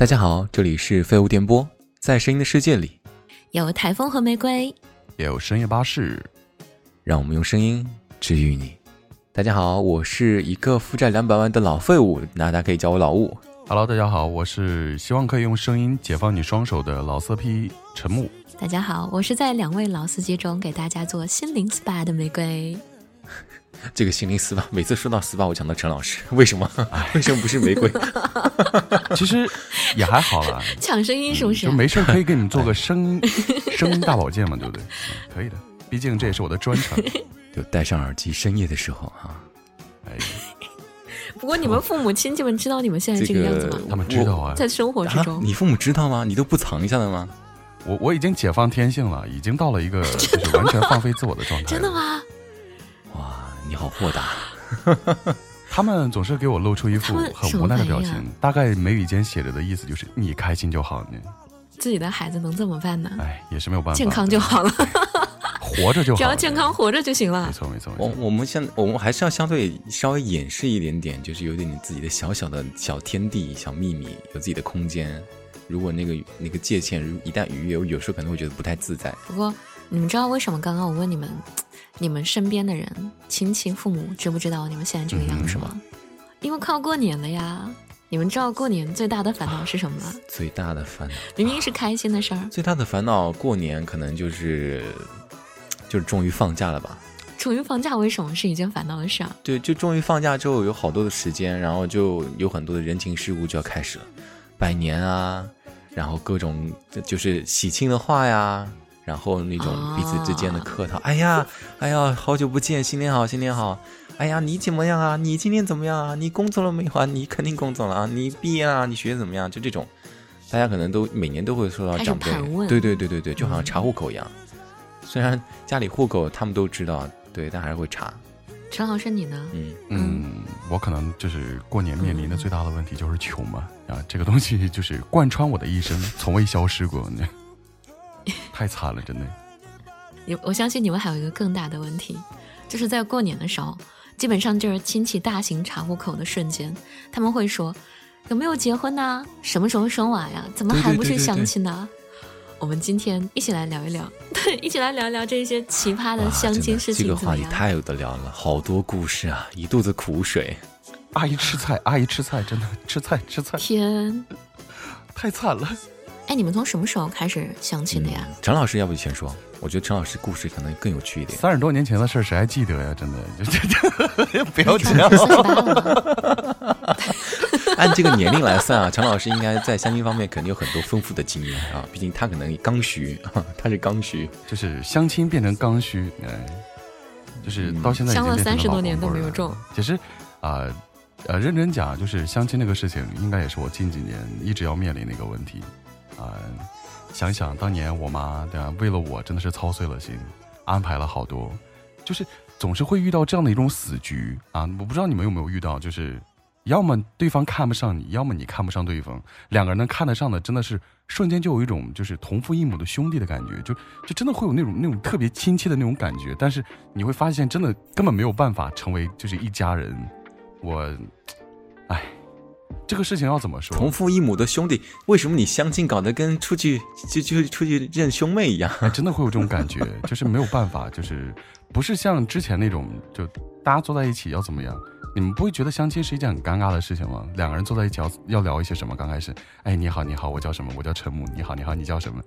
大家好，这里是废物电波，在声音的世界里，有台风和玫瑰，也有深夜巴士，让我们用声音治愈你。大家好，我是一个负债两百万的老废物，那大家可以叫我老吴。Hello，大家好，我是希望可以用声音解放你双手的老色批陈木。大家好，我是在两位老司机中给大家做心灵 SPA 的玫瑰。这个心灵 SPA，每次说到 SPA，我想到陈老师，为什么？为什么不是玫瑰？其实也还好啦，抢声音是不是就？没事可以给你们做个声 声音大保健嘛，对不对？嗯可以的，毕竟这也是我的专长。就戴上耳机，深夜的时候哈、哎，不过你们父母亲戚们知道你们现在这个样子吗？他们知道啊，在生活之啊中，你父母知道吗？你都不藏一下的吗？我我已经解放天性了，已经到了一个就是完全放飞自我的状态。真的？吗？好豁达。他们总是给我露出一副很无奈的表情大概眉宇间写着的意思就是你开心就好呢。自己的孩子能怎么办呢？哎，也是没有办法，健康就好了，活着就好，只要健康。活着就行了。没错，没错。我我们现我们还是要相对稍微掩饰一点点，就是有点你自己的小小的小天地、小秘密，有自己的空间。如果那个那个界限如一旦逾越，我有时候可能会觉得不太自在。不过你们知道为什么刚刚我问你们，你们身边的人、亲戚、父母知不知道你们现在这个样子吗？嗯因为快要过年了呀。你们知道过年最大的烦恼是什么吗？最大的烦恼，明明是开心的事儿，最大的烦恼，过年可能就是就是终于放假了吧？终于放假，为什么是一件烦恼的事啊？对，就终于放假之后有好多的时间，然后就有很多的人情世故就要开始了，拜年啊，然后各种就是喜庆的话呀，然后那种彼此之间的客套，哎呀，哎呀，好久不见，新年好，新年好。哎呀，你怎么样啊？你今天怎么样啊？你工作了没有啊？你肯定工作了啊！你毕业啊？你学得怎么样？就这种，大家可能都每年都会受到长辈，对对对对对，就好像查户口一样。虽然家里户口他们都知道，对，但还是会查。陈老师你呢？嗯，嗯，我可能就是过年面临的最大的问题就是穷嘛，啊，这个东西就是贯穿我的一生，从未消失过，呢，太惨了，真的。你我相信你们还有一个更大的问题，就是在过年的时候，基本上就是亲戚大型查户口的瞬间，他们会说有没有结婚呐、什么时候生娃呀？怎么还不是对对对相亲呢？我们今天一起来聊一聊，对，一起来聊一聊这些奇葩的相亲事情这个？话题太有的聊了，好多故事啊，一肚子苦水。阿姨吃菜，阿姨吃菜，真的吃菜吃菜，天，太惨了。哎，你们从什么时候开始相亲的呀？陈老师，要不你先说？我觉得陈老师故事可能更有趣一点。三十多年前的事儿，谁还记得呀？真的，就 这这 不要这样。按这个年龄来算啊，陈老师应该在相亲方面肯定有很多丰富的经验啊，毕竟他可能刚需，他是刚需。就是相亲变成刚需，哎，就是到现在相了变成30多年都没有中。其实啊呃认真讲，就是相亲这个事情，应该也是我近几年一直要面临的一个问题啊、想想当年我妈对吧，为了我真的是操碎了心，安排了好多，就是总是会遇到这样的一种死局啊！我不知道你们有没有遇到，就是要么对方看不上你，要么你看不上对方，两个人能看得上的，真的是瞬间就有一种就是同父异母的兄弟的感觉，就就真的会有那种那种特别亲切的那种感觉，但是你会发现，真的根本没有办法成为就是一家人。我，哎，这个事情要怎么说？同父异母的兄弟，为什么你相亲搞得跟出去就就出去认兄妹一样？哎，真的会有这种感觉，就是没有办法，就是不是像之前那种，就大家坐在一起要怎么样？你们不会觉得相亲是一件很尴尬的事情吗？两个人坐在一起要要聊一些什么？刚开始，哎，你好，你好，我叫什么？我叫陈木。你好，你好，你叫什么？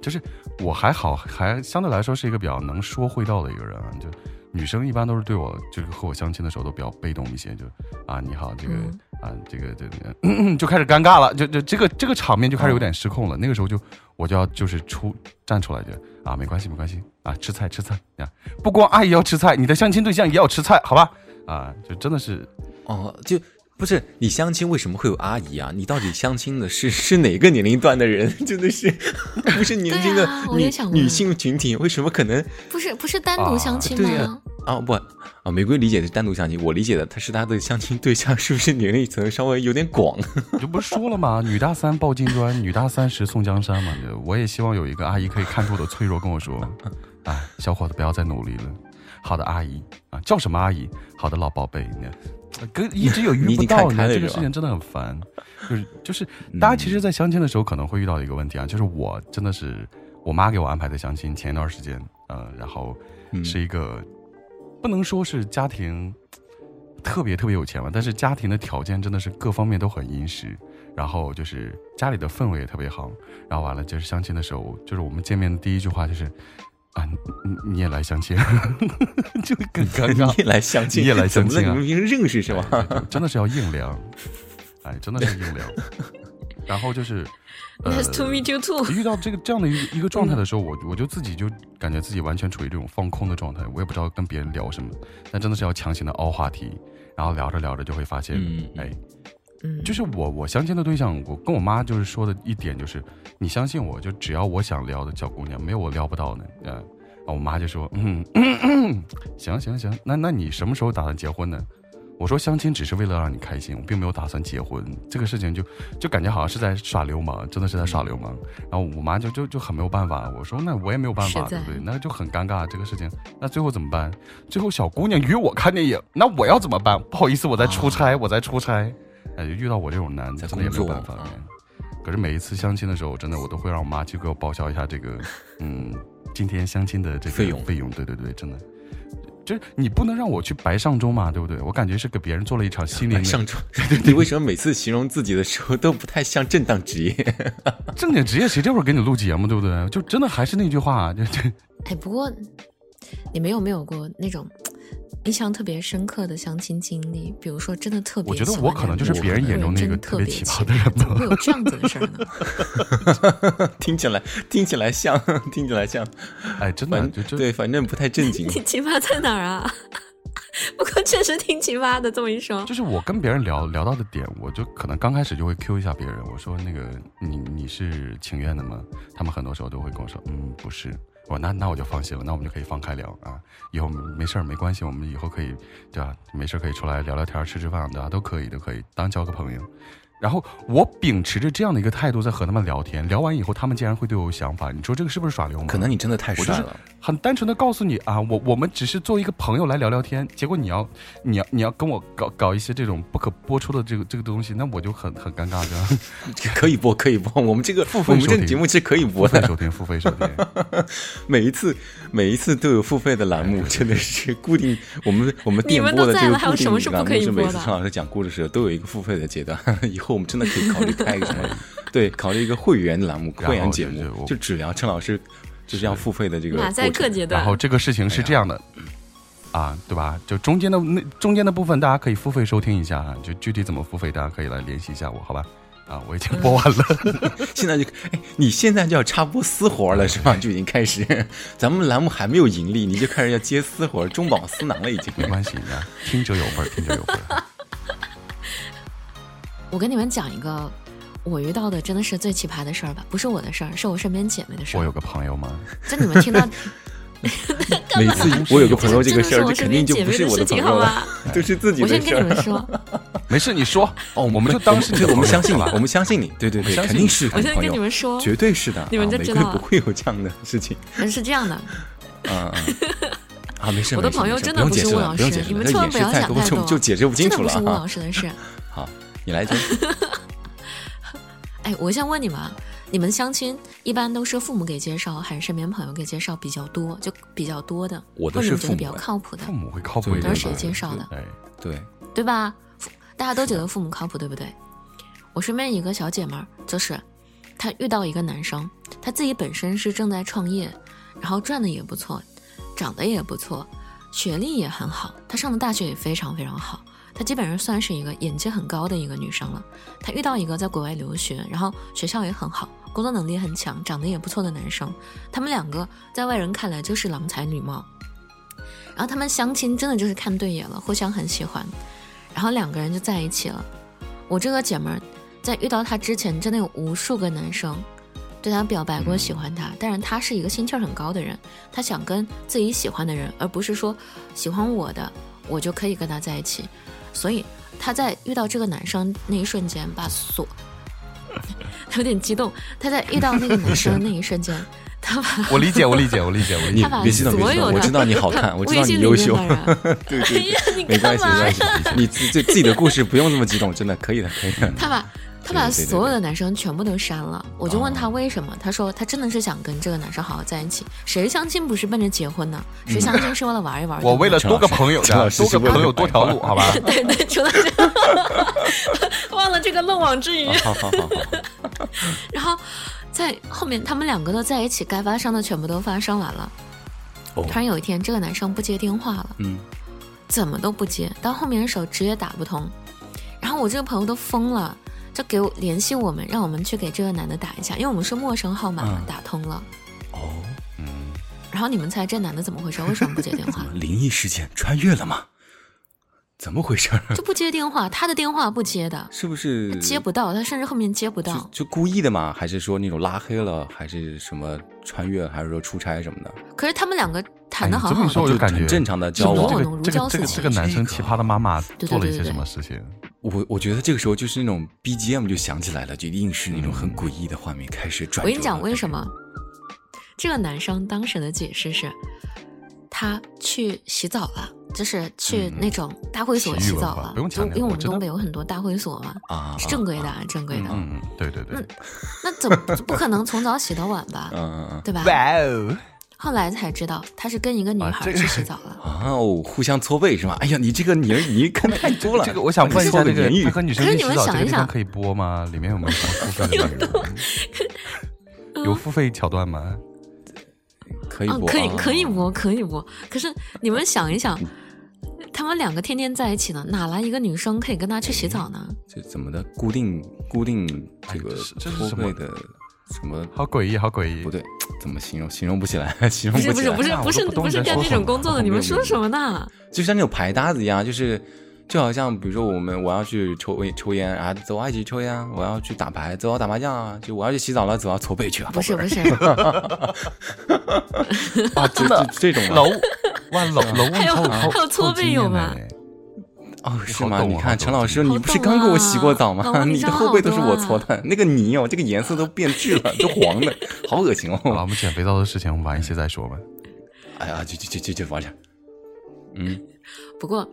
就是我还好，还相对来说是一个比较能说会道的一个人啊。就女生一般都是对我，就是和我相亲的时候都比较被动一些，就啊，你好，这个、嗯啊，这个这个、就开始尴尬了，就就这个这个场面就开始有点失控了。那个时候就我就要就是出站出来就啊，没关系没关系啊，吃菜吃菜呀，不光阿姨要吃菜，你的相亲对象也要吃菜，好吧？啊，就真的是哦，就不是你相亲为什么会有阿姨啊？你到底相亲的是是哪个年龄段的人？真的是 不是年轻的女、女性群体？为什么可能不是不是单独相亲吗？对呀啊不啊？玫瑰理解的是单独相亲，我理解的他是他的相亲对象是不是年龄层稍微有点广？我就不是说了吗？女大三抱金砖，女大三十送江山嘛。我也希望有一个阿姨可以看出我的脆弱，跟我说：“哎，小伙子不要再努力了。”好的，阿姨啊，叫什么阿姨？好的，老宝贝。那跟一直有遇不到，经看开了这个事情真的很烦。就是就是，大家其实，在相亲的时候可能会遇到一个问题啊，就是我真的是我妈给我安排的相亲，前一段时间，呃，然后嗯是一个不能说是家庭特别特别有钱吧，但是家庭的条件真的是各方面都很殷实，然后就是家里的氛围也特别好，然后完了就是相亲的时候，就是我们见面的第一句话就是啊，你你你也来相亲，就很尴尬你。也来相亲，你也来相亲啊怎么了？你们平时认识是吧？真的是要硬聊，哎，真的是硬聊。然后就是，呃 Nice to meet you too。遇到这个这样的一个一个状态的时候，我我就自己就感觉自己完全处于这种放空的状态，我也不知道跟别人聊什么，但真的是要强行的凹话题，然后聊着聊着就会发现，嗯嗯哎，嗯，就是我我相亲的对象，我跟我妈就是说的一点就是，你相信我，就只要我想撩的小姑娘，没有我撩不到的，嗯、我妈就说，嗯，嗯嗯行行行，那那你什么时候打算结婚呢？我说相亲只是为了让你开心，我并没有打算结婚。这个事情就就感觉好像是在耍流氓，真的是在耍流氓。然后我妈就就就很没有办法。我说那我也没有办法，对不对？那就很尴尬这个事情。那最后怎么办？最后小姑娘约我看电影，那我要怎么办？不好意思，我在出差，我在出差。哎，遇到我这种男的，在真的也没有办法。啊可是每一次相亲的时候，真的我都会让我妈去给我报销一下这个，嗯，今天相亲的这个费用费用，对对对，真的，就是你不能让我去白上钟嘛，对不对？我感觉是给别人做了一场心灵的上钟，你为什么每次形容自己的时候都不太像正当职业？正经职业，谁这会儿给你录节目，对不对？就真的还是那句话，就就哎，不过你们有没有过那种印象特别深刻的相亲经历？比如说，真的特别我觉得我可能就是别人眼中那个特别奇葩的人 怎么吧会有这样子的事儿呢？听起来听起来像，听起来像，哎，真的就就对，反正不太正经。你奇葩在哪儿啊？不过确实挺奇葩的，这么一说，就是我跟别人聊聊到的点，我就可能刚开始就会 Q 一下别人，我说那个你你是情愿的吗？他们很多时候都会跟我说，嗯，不是。我那那我就放心了，那我们就可以放开聊啊，以后没事儿没关系，我们以后可以对吧？没事可以出来聊聊天、吃吃饭，对吧？都可以都可以当交个朋友。然后我秉持着这样的一个态度在和他们聊天，聊完以后他们竟然会对我有想法，你说这个是不是耍流氓？可能你真的太帅了，很单纯的告诉你啊，我我们只是作为一个朋友来聊聊天，结果你要你要你要跟我搞搞一些这种不可播出的这个这个东西，那我就很很尴尬的。可以播，可以播。我们这个付费我们这个节目是可以播的，费收听，付费收听，每一次每一次都有付费的栏目，真的是固定。我们我们电播的这个固定你们都在了还有什么是不可以栏目是每次陈老师讲故事的时候都有一个付费的阶段。以后我们真的可以考虑开一个什么，对，考虑一个会员栏目、会员节目就只聊陈老师就是要付费的这个马赛过程克阶段然。后这个事情是这样的。啊，对吧？就中间的那中间的部分，大家可以付费收听一下啊。就具体怎么付费，大家可以来联系一下我，好吧？啊，我已经播完了。现在就哎，你现在就要插播私活了是吧？就已经开始，咱们栏目还没有盈利，你就开始要接私活，中饱私囊了已经。没关系，啊，听者有份，听者有份儿。我跟你们讲一个我遇到的真的是最奇葩的事儿吧，不是我的事儿，是我身边姐妹的事儿。我有个朋友吗，就你们听到，每次我有个朋友这个事儿，肯定就不是我的朋友了，都 是自己我先的事儿。跟你们说，没事，你说哦，我们就当是我们相信吧，我们相信你，对对对，相信肯定是我先跟你们说，绝对是的，你们就知道不会有这样的事情。是这样的，嗯嗯。啊，没事，我的朋友真的不用解释，不是吴老不用解释了，师你们千万不要太多就想太多就解释不清真的不是吴楚了啊老。师的事。好，你来讲。哎，我先问你们啊，你们相亲一般都是父母给介绍，还是身边朋友给介绍比较多？就比较多的，我的或者你觉得比较是父母哎靠谱的父，母会靠谱一点。都是谁介绍的？哎，对，对吧？大家都觉得父母靠谱，对不对？我身边一个小姐妹儿，就是她遇到一个男生，他自己本身是正在创业，然后赚的也不错，长得也不错，学历也很好，她上的大学也非常非常好，她基本上算是一个眼界很高的一个女生了。她遇到一个在国外留学，然后学校也很好，工作能力很强，长得也不错的男生，他们两个在外人看来就是郎才女貌。然后他们相亲真的就是看对眼了，互相很喜欢，然后两个人就在一起了。我这个姐们儿在遇到他之前，真的有无数个男生对她表白过喜欢她，但是她是一个心气儿很高的人，她想跟自己喜欢的人，而不是说喜欢我的我就可以跟他在一起。所以她在遇到这个男生那一瞬间，把锁 有点激动，她在遇到那个男生的那一瞬间，他把我理解，我理解，我理解，我理你解他。把别激动，别激动，所有的我知道你好看，我知道你优秀没关系？没关系，你自自自己的故事不用那么激动，真的可以的，可以的。他把他把所有的男生全部都删了，我就问他哦为什么，他说他真的是想跟这个男生好好在一起。谁相亲不是奔着结婚呢？谁相亲是为了玩一玩？我为了多个朋友多个朋友多条路，好吧？对对，除了这个，忘了这个漏网之鱼。好好好好，然后在后面，他们两个都在一起，该发生的全部都发生完了。哦突然有一天，这个男生不接电话了，嗯，怎么都不接，到后面的时候直接打不通。然后我这个朋友都疯了，就给我联系我们，让我们去给这个男的打一下，因为我们是陌生号码嘛，嗯打通了。哦，嗯，然后你们猜这男的怎么回事？为什么不接电话？灵异事件穿越了吗？怎么回事？就不接电话，他的电话不接的，是不是接不到，他甚至后面接不到。就故意的吗？还是说那种拉黑了？还是什么穿越？还是说出差什么的？可是他们两个谈的哎这么一好好的，就说我就感觉很正常的交往。这个这个这个这个男生奇葩的妈妈做了一些什么事情？我我觉得这个时候就是那种 BGM 就响起来了，就硬是那种很诡异的画面开始转。我跟你讲为什？么？这个男生当时的解释是，他去洗澡了，就是去那种大会所洗澡了。不用强调因为我们东北有很多大会所嘛，啊，是正规的，啊，正规的。嗯嗯，对对对。那怎么不可能从早洗到晚吧？嗯嗯嗯对吧？哇哦！后来才知道他是跟一个女孩去洗澡了。啊哦，互相搓背是吗？哎呀，你这个你你看太多了。这个我想问一下，把这个可是你去洗澡这们想一想个地方可以播吗？里面有没有什么付费的内容？有付费桥段吗？嗯，可以播，可以啊可以播，可以播。可是你们想一想，他们两个天天在一起呢，哪来一个女生可以跟他去洗澡呢？这怎么的？固定固定这个哎这是什么的什么？好诡异，好诡异不！对，怎么形容？形容不起来，形容不起来。不是不是不是不是不是干这种工作的，你们说什么呢？就像那种排搭子一样，就是就好像比如说我们我要去抽抽烟啊，走啊一起抽烟啊，我要去打牌，走啊打麻将啊，就我要去洗澡了，走啊搓背去啊。不是不是，啊，真的这这种吗楼哇楼楼还还有搓背有吗哦，是吗？你看陈老师，你不是刚给我洗过澡啊吗？你 你的后背都是我搓的，那个泥哦，这个颜色都变质了，都黄的，好恶心 好了，哦。我们减肥皂的事情，我们晚一些再说吧。哎呀，就就就就就玩去。嗯，不过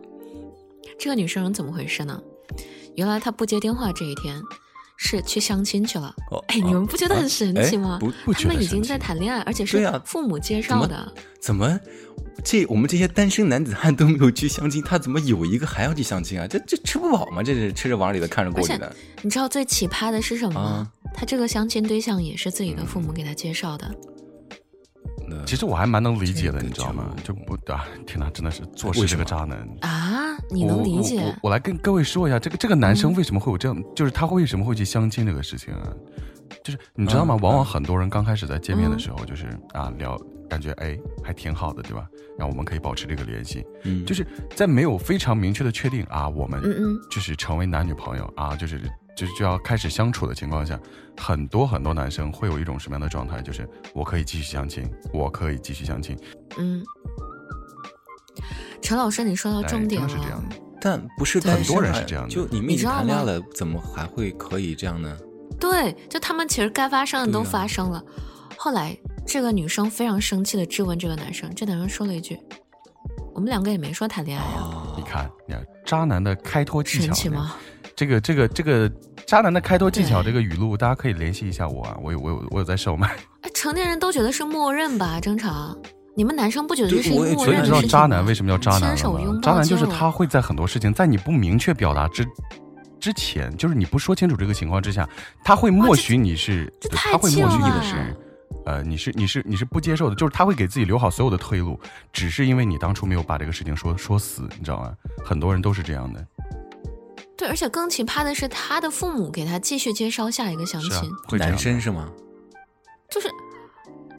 这个女生怎么回事呢？原来她不接电话这一天是去相亲去了。哦哎，你们不觉得很神奇吗？他们已经在谈恋爱，而且是父母介绍的。怎么这我们这些单身男子汉都没有去相亲，他怎么有一个还要去相亲啊？这这吃不饱吗？这是吃着碗里的看着锅里的。你知道最奇葩的是什么吗？啊他这个相亲对象也是自己的父母给他介绍的。那其实我还蛮能理解的，你知道吗？就就不啊，天哪，真的是做事这个渣男。啊，你能理解？我我我来跟各位说一下，这个这个男生嗯为什么会有这样，就是他为什么会去相亲这个事情啊？就是你知道吗？嗯往往很多人刚开始在见面的嗯时候，就是啊聊，感觉哎还挺好的，对吧？然后我们可以保持这个联系，嗯，就是在没有非常明确的确定啊，我们嗯嗯，就是成为男女朋友啊，就是就是就要开始相处的情况下，很多很多男生会有一种什么样的状态？就是我可以继续相亲，我可以继续相亲，嗯，陈老师，你说到哎重点了。是这样的。但不是很多人是这样的就你们已经谈恋爱了，怎么还会可以这样呢？对，就他们其实该发生的都发生了。后来这个女生非常生气的质问这个男生，这男生说了一句：“我们两个也没说谈恋爱啊，哦你看，你看，渣男的开脱技巧？神奇吗？”这个这个这个渣男的开脱技巧，这个语录大家可以联系一下我啊，我有我有我有在售卖。哎，成年人都觉得是默认吧，正常。你们男生不觉得对这是默所以你知道？渣男为什么叫渣男了吗？渣男就是他会在很多事情在你不明确表达之之前，就是你不说清楚这个情况之下，他会默许你是，他会默许你的是。呃，你是你是你是不接受的，就是他会给自己留好所有的退路，只是因为你当初没有把这个事情说说死，你知道吗？很多人都是这样的，对，而且更奇葩的是，他的父母给他继续介绍下一个相亲，，男生是吗？就是，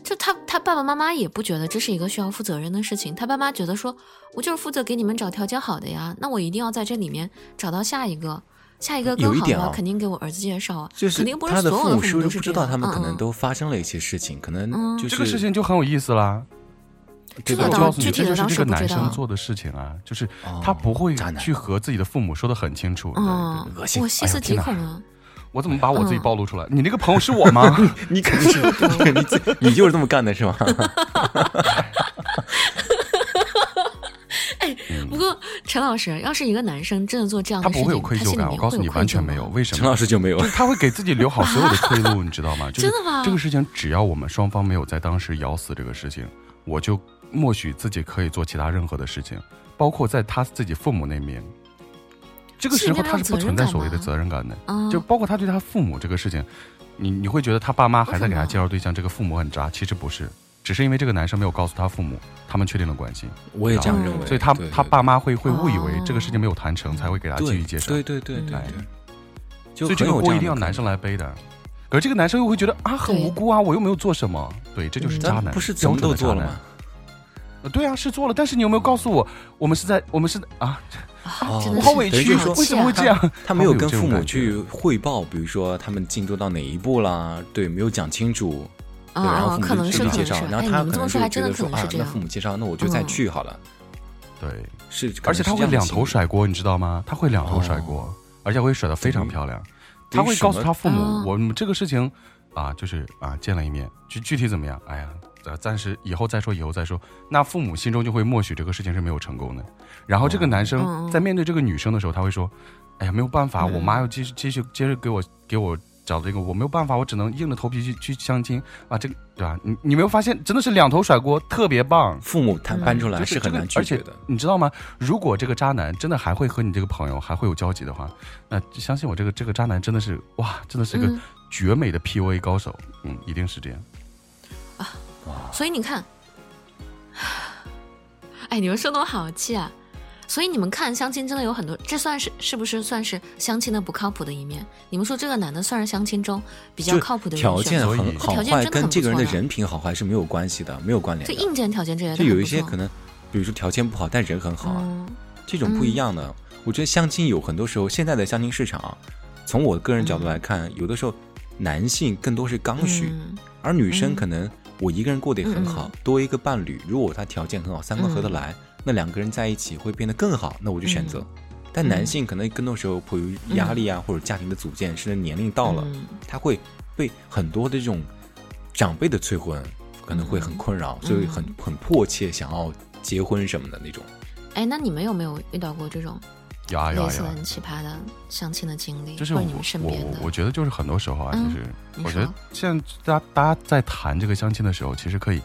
就他他爸爸妈妈也不觉得这是一个需要负责任的事情，他爸妈觉得说，我就是负责给你们找条件好的呀，那我一定要在这里面找到下一个，下一个更好的话，有一点啊肯定给我儿子介绍啊，就是肯定不是他的所有的父父母是不母都不知道他们可能都发生了一些事情，可能嗯。就是这个事情就很有意思啦。这个我告诉你，这就是这个男生做的事情啊，就是哦他不会去和自己的父母说的很清楚。对对嗯对，恶心我细思极恐啊，我怎么把我自己暴露出来？你那个朋友是我吗？你肯定是，你自你就是这么干的是吗？哎，不过陈老师，要是一个男生真的做这样的事情，他不会有愧疚感。我告诉你，完全没有。为什么？陈老师就没有？他会给自己留好所有的退路，你知道吗？真的吗？这个事情，只要我们双方没有在当时咬死这个事情，我就默许自己可以做其他任何的事情，包括在他自己父母那面。这个时候他是不存在所谓的责任感的，就包括他对他父母这个事情，你你会觉得他爸妈还在给他介绍对象，这个父母很渣，其实不是，只是因为这个男生没有告诉他父母，他们确定了关系。我也这样认为，所以他他爸妈会会误以为这个事情没有谈成，才会给他继续介绍。对对对对，所以这个锅一定要男生来背的。可是这个男生又会觉得啊，很无辜啊，我又没有做什么，对，这就是渣男，不是什么都做了吗？呃，对啊，是做了，但是你有没有告诉我，我们是在我们是啊。啊，我好委屈，为什么会这样？他没有跟父母去汇报，比如说他们进度到哪一步啦？对，没有讲清楚。啊，然后可能是介绍，然后他可能就觉得说啊，那父母介绍，那我就再去好了。对，是，而且他会两头甩锅，你知道吗？他会两头甩锅，而且会甩的非常漂亮。他会告诉他父母，我们这个事情啊，就是啊，见了一面，具具体怎么样？哎呀。呃，暂时以后再说，以后再说。那父母心中就会默许这个事情是没有成功的。然后这个男生在面对这个女生的时候，他会说：“哎呀，没有办法，我妈要继续继续接着给我给我找这个，我没有办法，我只能硬着头皮去去相亲啊。”这个对吧？你你没有发现，真的是两头甩锅，特别棒。父母他搬出来是很难拒绝的。你知道吗？如果这个渣男真的还会和你这个朋友还会有交集的话，那相信我，这个这个渣男真的是哇，真的是个绝美的 PUA 高手。嗯，一定是这样。所以你看，哎，你们说的我好气啊！所以你们看相亲真的有很多，这算是是不是算是相亲的不靠谱的一面？你们说这个男的算是相亲中比较靠谱的？条件很好坏，跟这个人的人品好坏是没有关系的，没有关联。就硬件条件这些，就有一些可能，比如说条件不好，但人很好，啊，这种不一样的。我觉得相亲有很多时候，现在的相亲市场，从我个人角度来看，有的时候男性更多是刚需，而女生可能。我一个人过得也很好，多一个伴侣，如果他条件很好，三观合得来，那两个人在一起会变得更好，那我就选择。但男性可能更多时候迫于压力啊，或者家庭的组建，甚至年龄到了，他会被很多的这种长辈的催婚，可能会很困扰，所以很很迫切想要结婚什么的那种。哎，那你们有没有遇到过这种？有啊有啊有很奇葩的相亲的经历，就是你们身边的。我我觉得就是很多时候啊，就是我觉得现在大家大家在谈这个相亲的时候，其实可以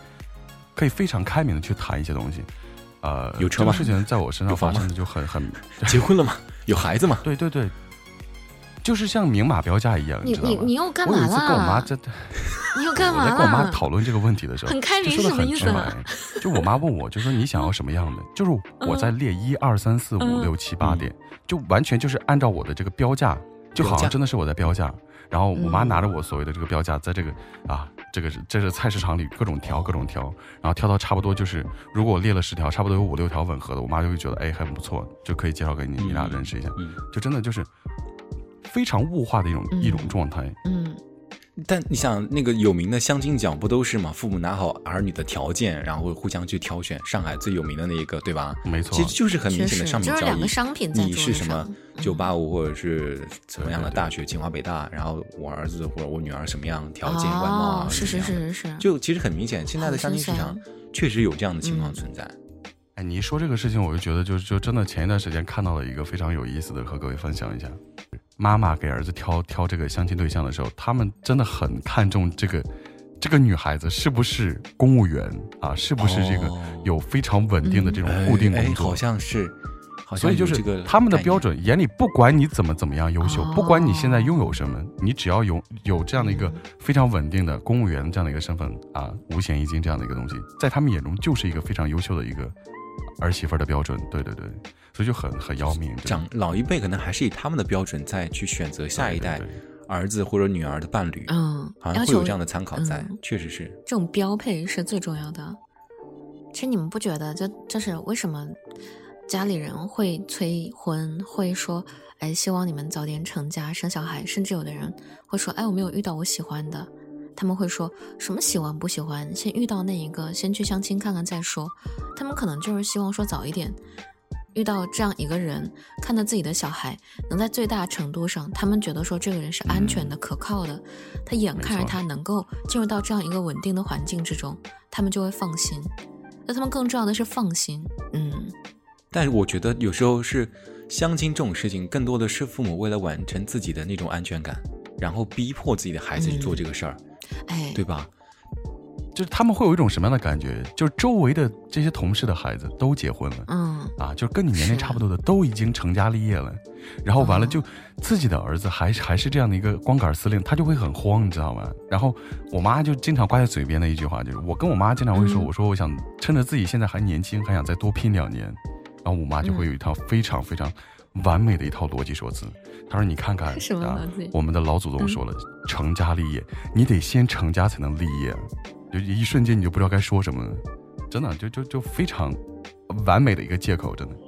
可以非常开明的去谈一些东西。呃，有车吗？事情在我身上发生的就很很结婚了吗？有孩子吗？对对对。就是像明码标价一样，你你你又干嘛了？我有一次跟我妈在，你又干嘛了？我在跟我妈讨论这个问题的时候，很开明什么意思？就我妈问我，就说你想要什么样的？就是我在列一二三四五六七八点，就完全就是按照我的这个标价，就好像真的是我在标价。然后我妈拿着我所谓的这个标价，在这个啊，这个这是菜市场里各种挑各种挑，然后挑到差不多就是，如果我列了十条，差不多有五六条吻合的，我妈就会觉得哎很不错，就可以介绍给你，你俩认识一下。就真的就是。非常物化的一种一种状态。嗯，但你想，那个有名的相亲角不都是嘛？父母拿好儿女的条件，然后互相去挑选。上海最有名的那一个，对吧？没错，其实就是很明显的商品交易。两个商品你是什么九八五或者是怎么样的大学，清华北大，然后我儿子或者我女儿什么样条件、外貌啊？是是是是是。就其实很明显，现在的相亲市场确实有这样的情况存在。哎，你一说这个事情，我就觉得，就就真的前一段时间看到了一个非常有意思的，和各位分享一下。妈妈给儿子挑挑这个相亲对象的时候，他们真的很看重这个这个女孩子是不是公务员啊，是不是这个有非常稳定的这种固定工作？好像是，所以就是他们的标准，眼里不管你怎么怎么样优秀，不管你现在拥有什么，你只要有有这样的一个非常稳定的公务员这样的一个身份啊，五险一金这样的一个东西，在他们眼中就是一个非常优秀的一个。儿媳妇的标准，对对对，所以就很很要命。长老一辈可能还是以他们的标准再去选择下一代儿子或者女儿的伴侣，嗯，好像会有这样的参考在，确实是这种标配是最重要的。其实你们不觉得，就就是为什么家里人会催婚，会说，哎，希望你们早点成家生小孩，甚至有的人会说，哎，我没有遇到我喜欢的。他们会说什么喜欢不喜欢，先遇到那一个，先去相亲看看再说。他们可能就是希望说早一点遇到这样一个人，看到自己的小孩能在最大程度上，他们觉得说这个人是安全的、可靠的，他眼看着他能够进入到这样一个稳定的环境之中，他们就会放心。那他们更重要的是放心，嗯，但是我觉得有时候是相亲这种事情，更多的是父母为了完成自己的那种安全感，然后逼迫自己的孩子去做这个事儿，哎，对吧？就是他们会有一种什么样的感觉？就是周围的这些同事的孩子都结婚了。嗯，啊，就是跟你年龄差不多的都已经成家立业了，然后完了哦就自己的儿子还是还是这样的一个光杆司令，他就会很慌，你知道吗？然后我妈就经常挂在嘴边的一句话就是，我跟我妈经常会说，嗯我说我想趁着自己现在还年轻，还想再多拼两年，然后我妈就会有一套非常非常完美的一套逻辑说辞，她说你看看什么啊逻辑，我们的老祖宗说了，成家立业，你得先成家才能立业，就一瞬间你就不知道该说什么了，真的就就就非常完美的一个借口，真的。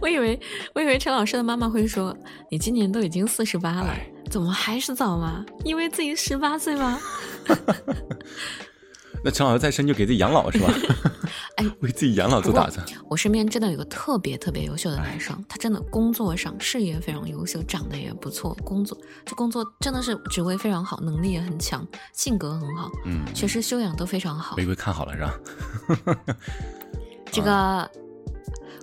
我以为我以为陈老师的妈妈会说，你今年都已经四十八了哎，怎么还是早吗？因为自己十八岁吗？那陈老师再生就给自己养老是吧？哎为自己养老做打算。我身边真的有个特别特别优秀的男生，他真的工作上事业非常优秀，长得也不错，工作这工作真的是职位非常好，能力也很强，性格很好，嗯，学识修养都非常好玫，瑰看好了是吧？这个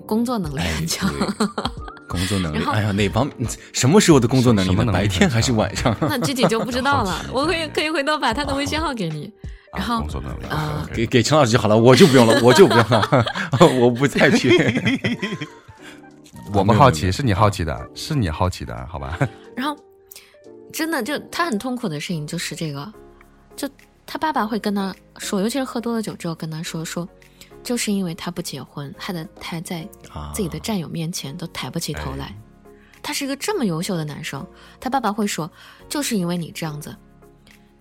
工作能力哎，很强。对 工作能力哎呀，哪方什么时候的工作能力呢？什么能力白天还是晚上？那具体就不知道了，我可以可以回头把他的微信号给你。然啊后工作能力啊给给陈老师就好了，我就不用了，我就不用了，我不再 去。我们好奇，是你好奇的，是你好奇的，好吧？然后真的就他很痛苦的事情就是这个，就他爸爸会跟他说，尤其是喝多了酒之后跟他说说，就是因为他不结婚，害得他在啊自己的战友面前都抬不起头来。他是一个这么优秀的男生，他爸爸会说，就是因为你这样子，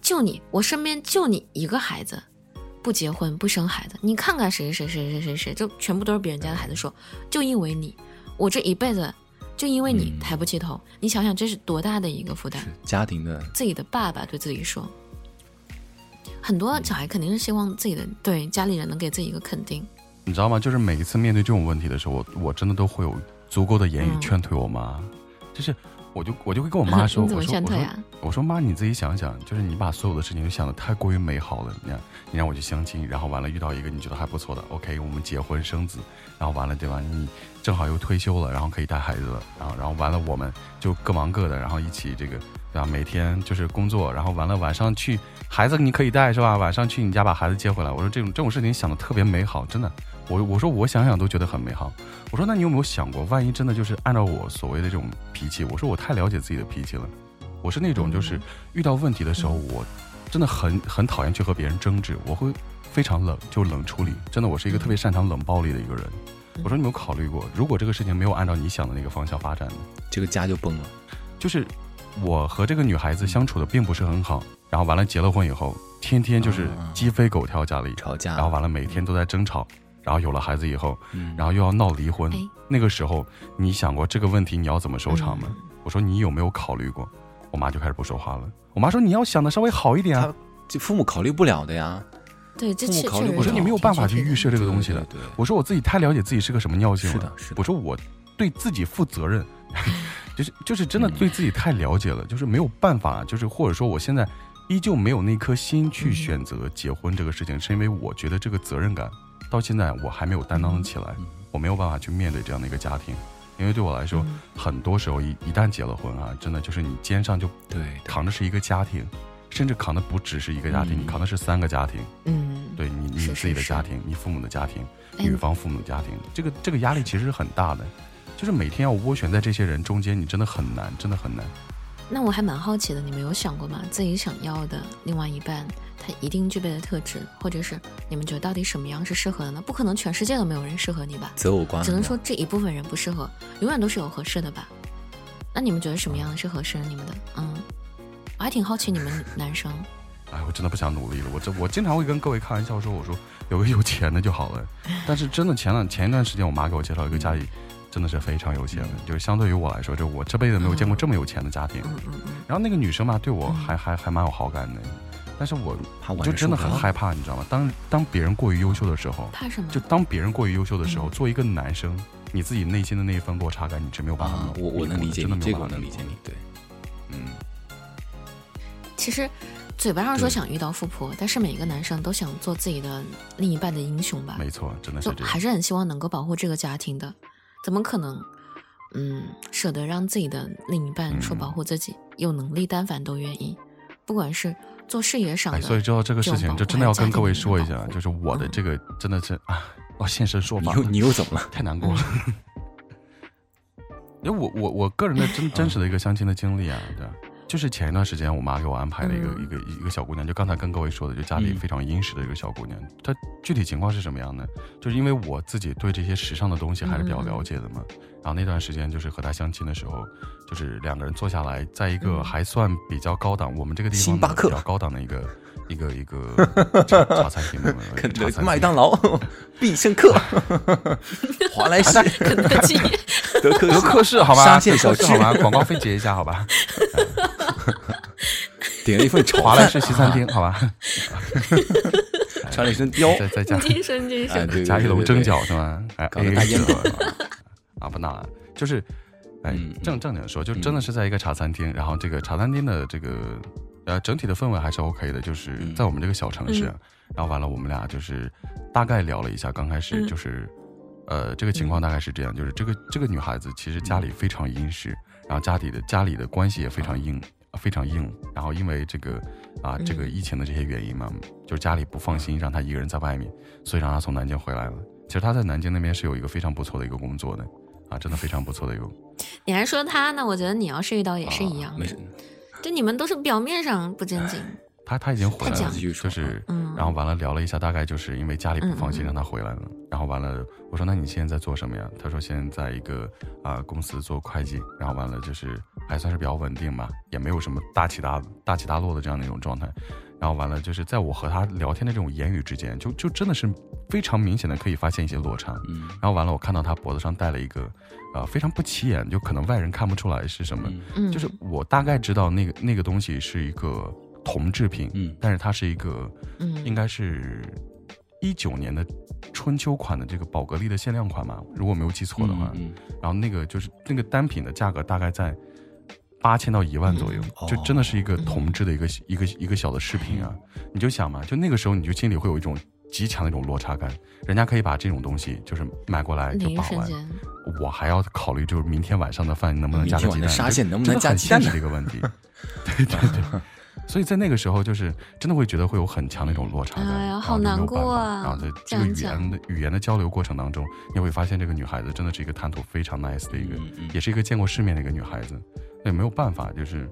就你，我身边就你一个孩子，不结婚不生孩子，你看看谁谁谁谁谁谁，就全部都是别人家的孩子说，就因为你，我这一辈子就因为你嗯抬不起头，你想想这是多大的一个负担。家庭的自己的爸爸对自己说，很多小孩肯定是希望自己的对家里人能给自己一个肯定。你知道吗？就是每一次面对这种问题的时候，我我真的都会有足够的言语嗯劝退我妈，就是我就我就会跟我妈 说，你怎么我说我说妈，你自己想想，就是你把所有的事情都想的太过于美好了。你看，你让我去相亲，然后完了遇到一个你觉得还不错的，OK，我们结婚生子，然后完了对吧？你正好又退休了，然后可以带孩子了，然后然后完了我们就各忙各的，然后一起这个对吧？每天就是工作，然后完了晚上去孩子你可以带是吧？晚上去你家把孩子接回来。我说这种这种事情想的特别美好，真的。我我说我想想都觉得很美好。我说那你有没有想过，万一真的就是按照我所谓的这种脾气，我说我太了解自己的脾气了。我是那种就是遇到问题的时候，我真的很很讨厌去和别人争执，我会非常冷，就冷处理。真的，我是一个特别擅长冷暴力的一个人。我说你有没有考虑过，如果这个事情没有按照你想的那个方向发展呢？这个家就崩了。就是我和这个女孩子相处的并不是很好，然后完了结了婚以后，天天就是嗯鸡飞狗跳家里，吵架，然后完了每天都在争吵，然后有了孩子以后，嗯，然后又要闹离婚哎，那个时候你想过这个问题你要怎么收场吗？我说你有没有考虑过？我妈就开始不说话了。我妈说你要想的稍微好一点啊。这父母考虑不了的呀。对，这父母确确实考虑不了我说你没有办法去预设这个东西的。对，对对我说我自己太了解自己是个什么尿性了。是的，是的。我说我对自己负责任，就是就是真的对自己太了解了，就是没有办法，就是或者说我现在依旧没有那颗心去选择结婚这个事情，是因为我觉得这个责任感到现在我还没有担当起来，嗯我没有办法去面对这样的一个家庭，因为对我来说，嗯很多时候一一旦结了婚啊，真的就是你肩上就对，扛的是一个家庭。甚至扛的不只是一个家庭，嗯你扛的是三个家庭，嗯，对你你自己的是家庭，你父母的家庭，哎女方父母的家庭，这个这个压力其实是很大的，就是每天要涡旋在这些人中间，你真的很难，真的很难。那我还蛮好奇的，你们有想过吗？自己想要的另外一半，他一定具备的特质，或者是你们觉得到底什么样是适合的呢？不可能全世界都没有人适合你吧？择偶观只能说这一部分人不适合，永远都是有合适的吧？那你们觉得什么样的是合适你们的？嗯，我还挺好奇你们 男生，哎，我真的不想努力了。我这我经常会跟各位开玩笑说，我说有个有钱的就好了。但是真的前两前一段时间，我妈给我介绍一个家里真的是非常有钱的，就是相对于我来说，就我这辈子没有见过这么有钱的家庭。嗯嗯嗯，然后那个女生吧，对我嗯还还还蛮有好感的，但是我怕就真的很害怕，你知道吗？当当别人过于优秀的时候，怕什么？就当别人过于优秀的时候，嗯。作为一个男生，你自己内心的那一份落差感，你是没有办法啊，我我能理解真的你，这个我没有办法能理解你，对，嗯，其实嘴巴上说想遇到富婆，但是每一个男生都想做自己的另一半的英雄吧，没错，真的是这样。还是很希望能够保护这个家庭的，怎么可能？嗯，舍得让自己的另一半说嗯。保护自己，有能力单反都愿意，不管是做事业上的，哎，所以知道这个事情，就真的要跟各位说一下，就是我的嗯这个真的是啊，我现身说法你又，你又怎么了？太难过了。因为我我我个人的真 真实的一个相亲的经历啊，对，就是前一段时间我妈给我安排了一个、嗯。一个一个小姑娘，就刚才跟各位说的，就家里嗯。非常殷实的一个小姑娘。她具体情况是什么样呢？就是因为我自己对这些时尚的东西还是比较了解的嘛。然后那段时间就是和她相亲的时候，就是两个人坐下来，在一个嗯。还算比较高档，我们这个地方星巴克比较高档的一个 一个一个茶茶餐厅的 肯德茶餐厅麦当劳、必胜客、华莱士、肯德基，德克德克士好吧，沙县小吃好吧，广告费结一下好吧，点了一份炒华莱，士西餐厅好吧，穿了一身貂，再再加今生今哎，生，对，加一笼蒸饺，是吗？哎，搞个 AA 大烟制了啊，不闹了，就是，哎嗯，正正经说，就嗯真的是在一个茶餐厅，然后这个茶餐厅的这个呃整体的氛围还是 OK 的，就是嗯。在我们这个小城市嗯，然后完了我们俩就是大概聊了一下，刚开始嗯。就是。呃，这个情况大概是这样，就是这个这个女孩子其实家里非常殷实，然后家里的家里的关系也非常硬，非常硬。然后因为这个啊、这个嗯疫情的这些原因嘛，就是家里不放心让他一个人在外面，所以让他从南京回来了。其实他在南京那边是有一个非常不错的一个工作的，啊，真的非常不错的一个。你还说他呢？我觉得你要是遇到也是一样的，啊，就你们都是表面上不正经，她她已经回来了，就是嗯，然后完了聊了一下，大概就是因为家里不放心让他回来了。然后完了，我说那你现在在做什么呀？他说现在在一个啊、公司做会计，然后完了就是还算是比较稳定吧，也没有什么大起大大起大落的这样的一种状态。然后完了，就是在我和他聊天的这种言语之间，就就真的是非常明显的可以发现一些落差。嗯然后完了，我看到他脖子上戴了一个，呃，非常不起眼，就可能外人看不出来是什么，嗯嗯，就是我大概知道那个那个东西是一个铜制品，嗯但是它是一个嗯，应该是一九年的春秋款的这个宝格丽的限量款嘛，如果没有记错的话。嗯然后那个就是那个单品的价格大概在八千到一万左右，嗯就真的是一个嗯铜制的一个、一个一个小的饰品啊。你就想嘛，就那个时候你就心里会有一种极强的一种落差感，人家可以把这种东西就是买过来就把玩，我还要考虑就是明天晚上的饭能不能加个鸡蛋，沙县能不能加鸡蛋呢现实的一个问题。对 对对。所以在那个时候，就是真的会觉得会有很强的一种落差感，哎呀然后没有好难过办法啊然后在这个语言的语言的交流过程当中，你会发现这个女孩子真的是一个谈吐非常 nice 的一个，嗯嗯也是一个见过世面的一个女孩子。那也没有办法，就是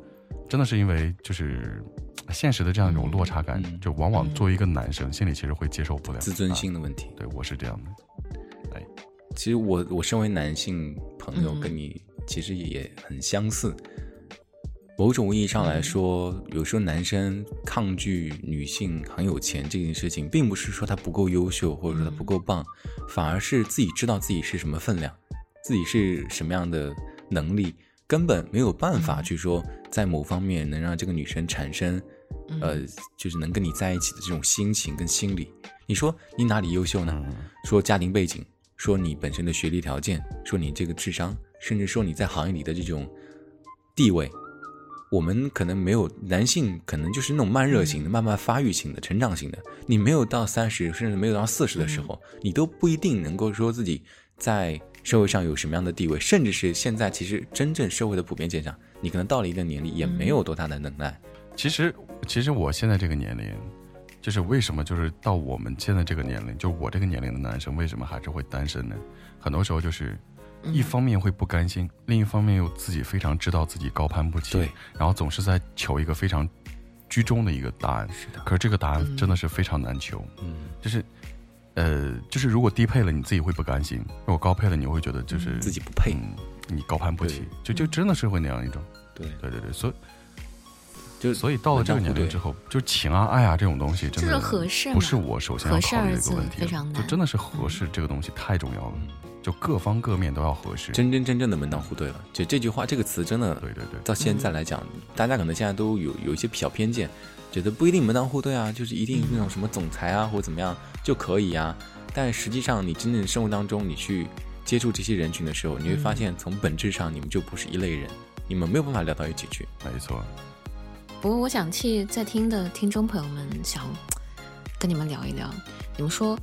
真的是因为就是现实的这样一种落差感，嗯就往往嗯作为一个男生，心里其实会接受不了自尊啊心的问题。对我是这样的，其实我我身为男性朋友，嗯跟你其实也很相似。某种意义上来说，有时候男生抗拒女性很有钱这件事情，并不是说他不够优秀，或者说他不够棒，反而是自己知道自己是什么分量，自己是什么样的能力，根本没有办法去说在某方面能让这个女生产生，呃，就是能跟你在一起的这种心情跟心理。你说你哪里优秀呢？嗯。说家庭背景，说你本身的学历条件，说你这个智商，甚至说你在行业里的这种地位，我们可能没有男性，可能就是那种慢热型的、慢慢发育型的、成长型的。你没有到三十，甚至没有到四十的时候，你都不一定能够说自己在社会上有什么样的地位，甚至是现在其实真正社会的普遍现象，你可能到了一定年龄也没有多大的能耐。其实，其实我现在这个年龄，就是为什么就是到我们现在这个年龄，就我这个年龄的男生，为什么还是会单身呢？很多时候就是嗯一方面会不甘心，另一方面又自己非常知道自己高攀不起，对，然后总是在求一个非常居中的一个答案。是的，可是这个答案嗯真的是非常难求，嗯，就是。呃，就是如果低配了，你自己会不甘心；如果高配了，你会觉得就是自己不配。嗯，你高攀不起，就就真的是会那样一种。对，对对对，所以就所以到了这个年龄之后，就情啊爱啊这种东西，真的合适不是我首先要考虑的一个问题，非常难就真的是合适这个东西太重要了。就各方各面都要合适。真真正正的门当户对了。就这句话这个词真的，对对对，到现在来讲，大家可能现在都有有一些小偏见，觉得不一定门当户对啊，就是一定那种什么总裁啊或者怎么样就可以啊。但实际上，你真正生活当中你去接触这些人群的时候，你会发现从本质上你们就不是一类人，你们没有办法聊到一起去。没错。不过我想替在听的听众朋友们想跟你们聊一聊，你们说。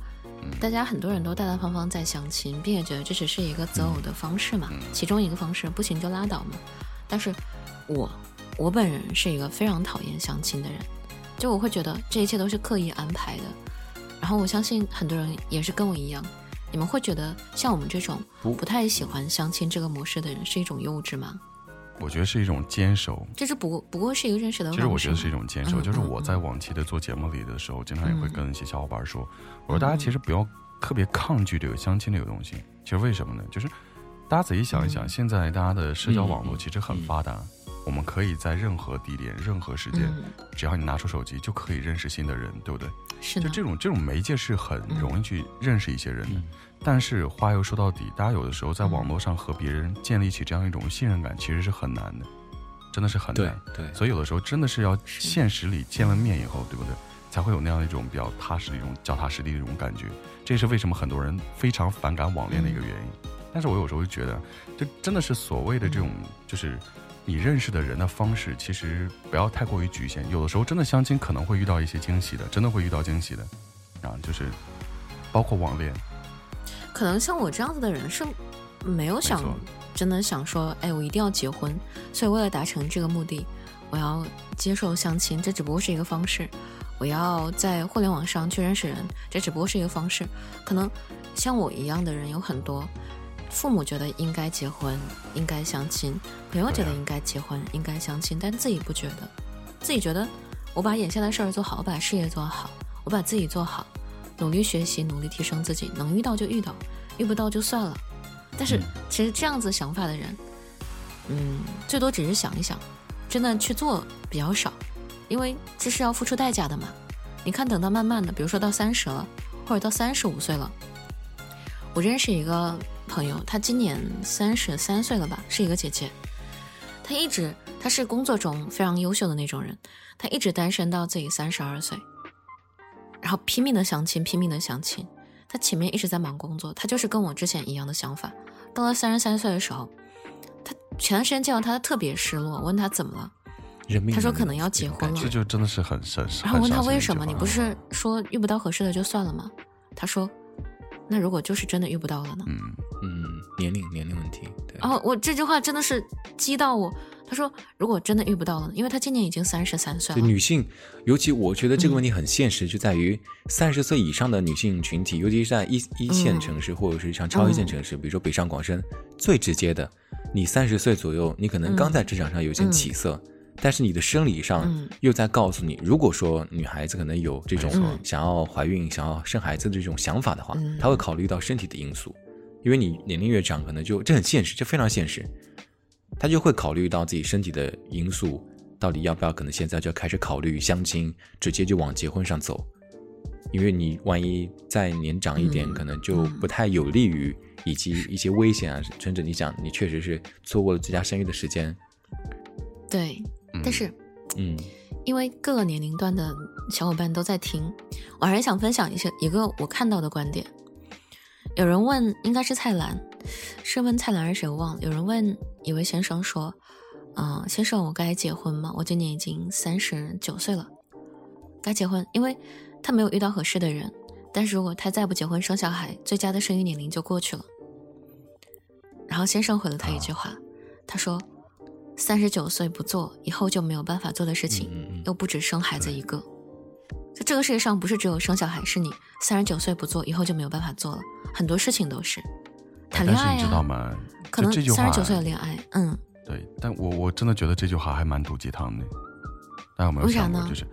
大家很多人都大大方方在相亲，并且觉得这只是一个择偶的方式嘛，其中一个方式不行就拉倒嘛。但是，我我本人是一个非常讨厌相亲的人，就我会觉得这一切都是刻意安排的。然后我相信很多人也是跟我一样，你们会觉得像我们这种不不太喜欢相亲这个模式的人是一种幼稚吗？我觉得是一种坚守，这是不过不过是一个认识的。其实我觉得是一种坚守，就是我在往期的做节目里的时候，经常也会跟一些小伙伴说，我说大家其实不要特别抗拒这个相亲这个东西。其实为什么呢？就是大家仔细想一想，现在大家的社交网络其实很发达，我们可以在任何地点、任何时间，只要你拿出手机，就可以认识新的人，对不对？是就这种这种媒介是很容易去认识一些人的。但是话又说到底，大家有的时候在网络上和别人建立起这样一种信任感，其实是很难的，真的是很难。对，所以有的时候真的是要现实里见了面以后，对不对？才会有那样一种比较踏实的一种脚踏实地的一种感觉。这是为什么很多人非常反感网恋的一个原因。但是我有时候就觉得，就真的是所谓的这种，就是你认识的人的方式，其实不要太过于局限。有的时候真的相亲可能会遇到一些惊喜的，真的会遇到惊喜的，啊，就是包括网恋。可能像我这样子的人是没有想真的想说，哎，我一定要结婚，所以为了达成这个目的，我要接受相亲，这只不过是一个方式；我要在互联网上去认识人，这只不过是一个方式。可能像我一样的人有很多，父母觉得应该结婚，应该相亲；朋友觉得应该结婚，应该相亲，但自己不觉得，自己觉得我把眼下的事儿做好，我把事业做好，我把自己做好。努力学习，努力提升自己，能遇到就遇到，遇不到就算了。但是其实这样子想法的人，嗯，最多只是想一想，真的去做比较少，因为这是要付出代价的嘛。你看，等到慢慢的，比如说到三十了，或者到三十五岁了，我认识一个朋友，她今年三十三岁了吧，是一个姐姐，她一直她是工作中非常优秀的那种人，她一直单身到自己三十二岁。然后拼命的相亲，拼命的相亲。她前面一直在忙工作，她就是跟我之前一样的想法。到了三十三岁的时候，她前段时间见到她特别失落，问她怎么了，他说可能要结婚了。这就真的是很神。然后问他为什么？你不是说遇不到合适的就算了吗？他说，那如果就是真的遇不到了呢？嗯嗯，年龄年龄问题。对。哦，我这句话真的是激到我。他说：“如果真的遇不到了，因为他今年已经三十三岁了。女性，尤其我觉得这个问题很现实，就在于三十岁以上的女性群体，尤其是在一一线城市或者是像超一线城市，比如说北上广深，最直接的，你三十岁左右，你可能刚在职场上有些起色，但是你的生理上又在告诉你，如果说女孩子可能有这种想要怀孕、想要生孩子的这种想法的话，她会考虑到身体的因素，因为你年龄越长，可能就这很现实，这非常现实。”他就会考虑到自己身体的因素，到底要不要？可能现在就要开始考虑相亲，直接就往结婚上走，因为你万一再年长一点，可能就不太有利于，以及一些危险啊，甚至你想，你确实是错过了最佳生育的时间。对，但是，嗯，因为各个年龄段的小伙伴都在听，我还是想分享一些一个我看到的观点。有人问，应该是蔡澜，是问蔡澜还是谁？我忘了。有人问一位先生说：“嗯，先生，我该结婚吗？我今年已经三十九岁了，该结婚，因为他没有遇到合适的人。但是如果他再不结婚生小孩，最佳的生育年龄就过去了。”然后先生回了他一句话，他说：“三十九岁不做，以后就没有办法做的事情，又不止生孩子一个。”在这个世界上，不是只有生小孩，是你三十九岁不做，以后就没有办法做了。很多事情都是谈恋爱你，知道吗？可能三十九岁的恋爱，嗯，对。但我我真的觉得这句话还蛮毒鸡汤的。大家有没有想过，就是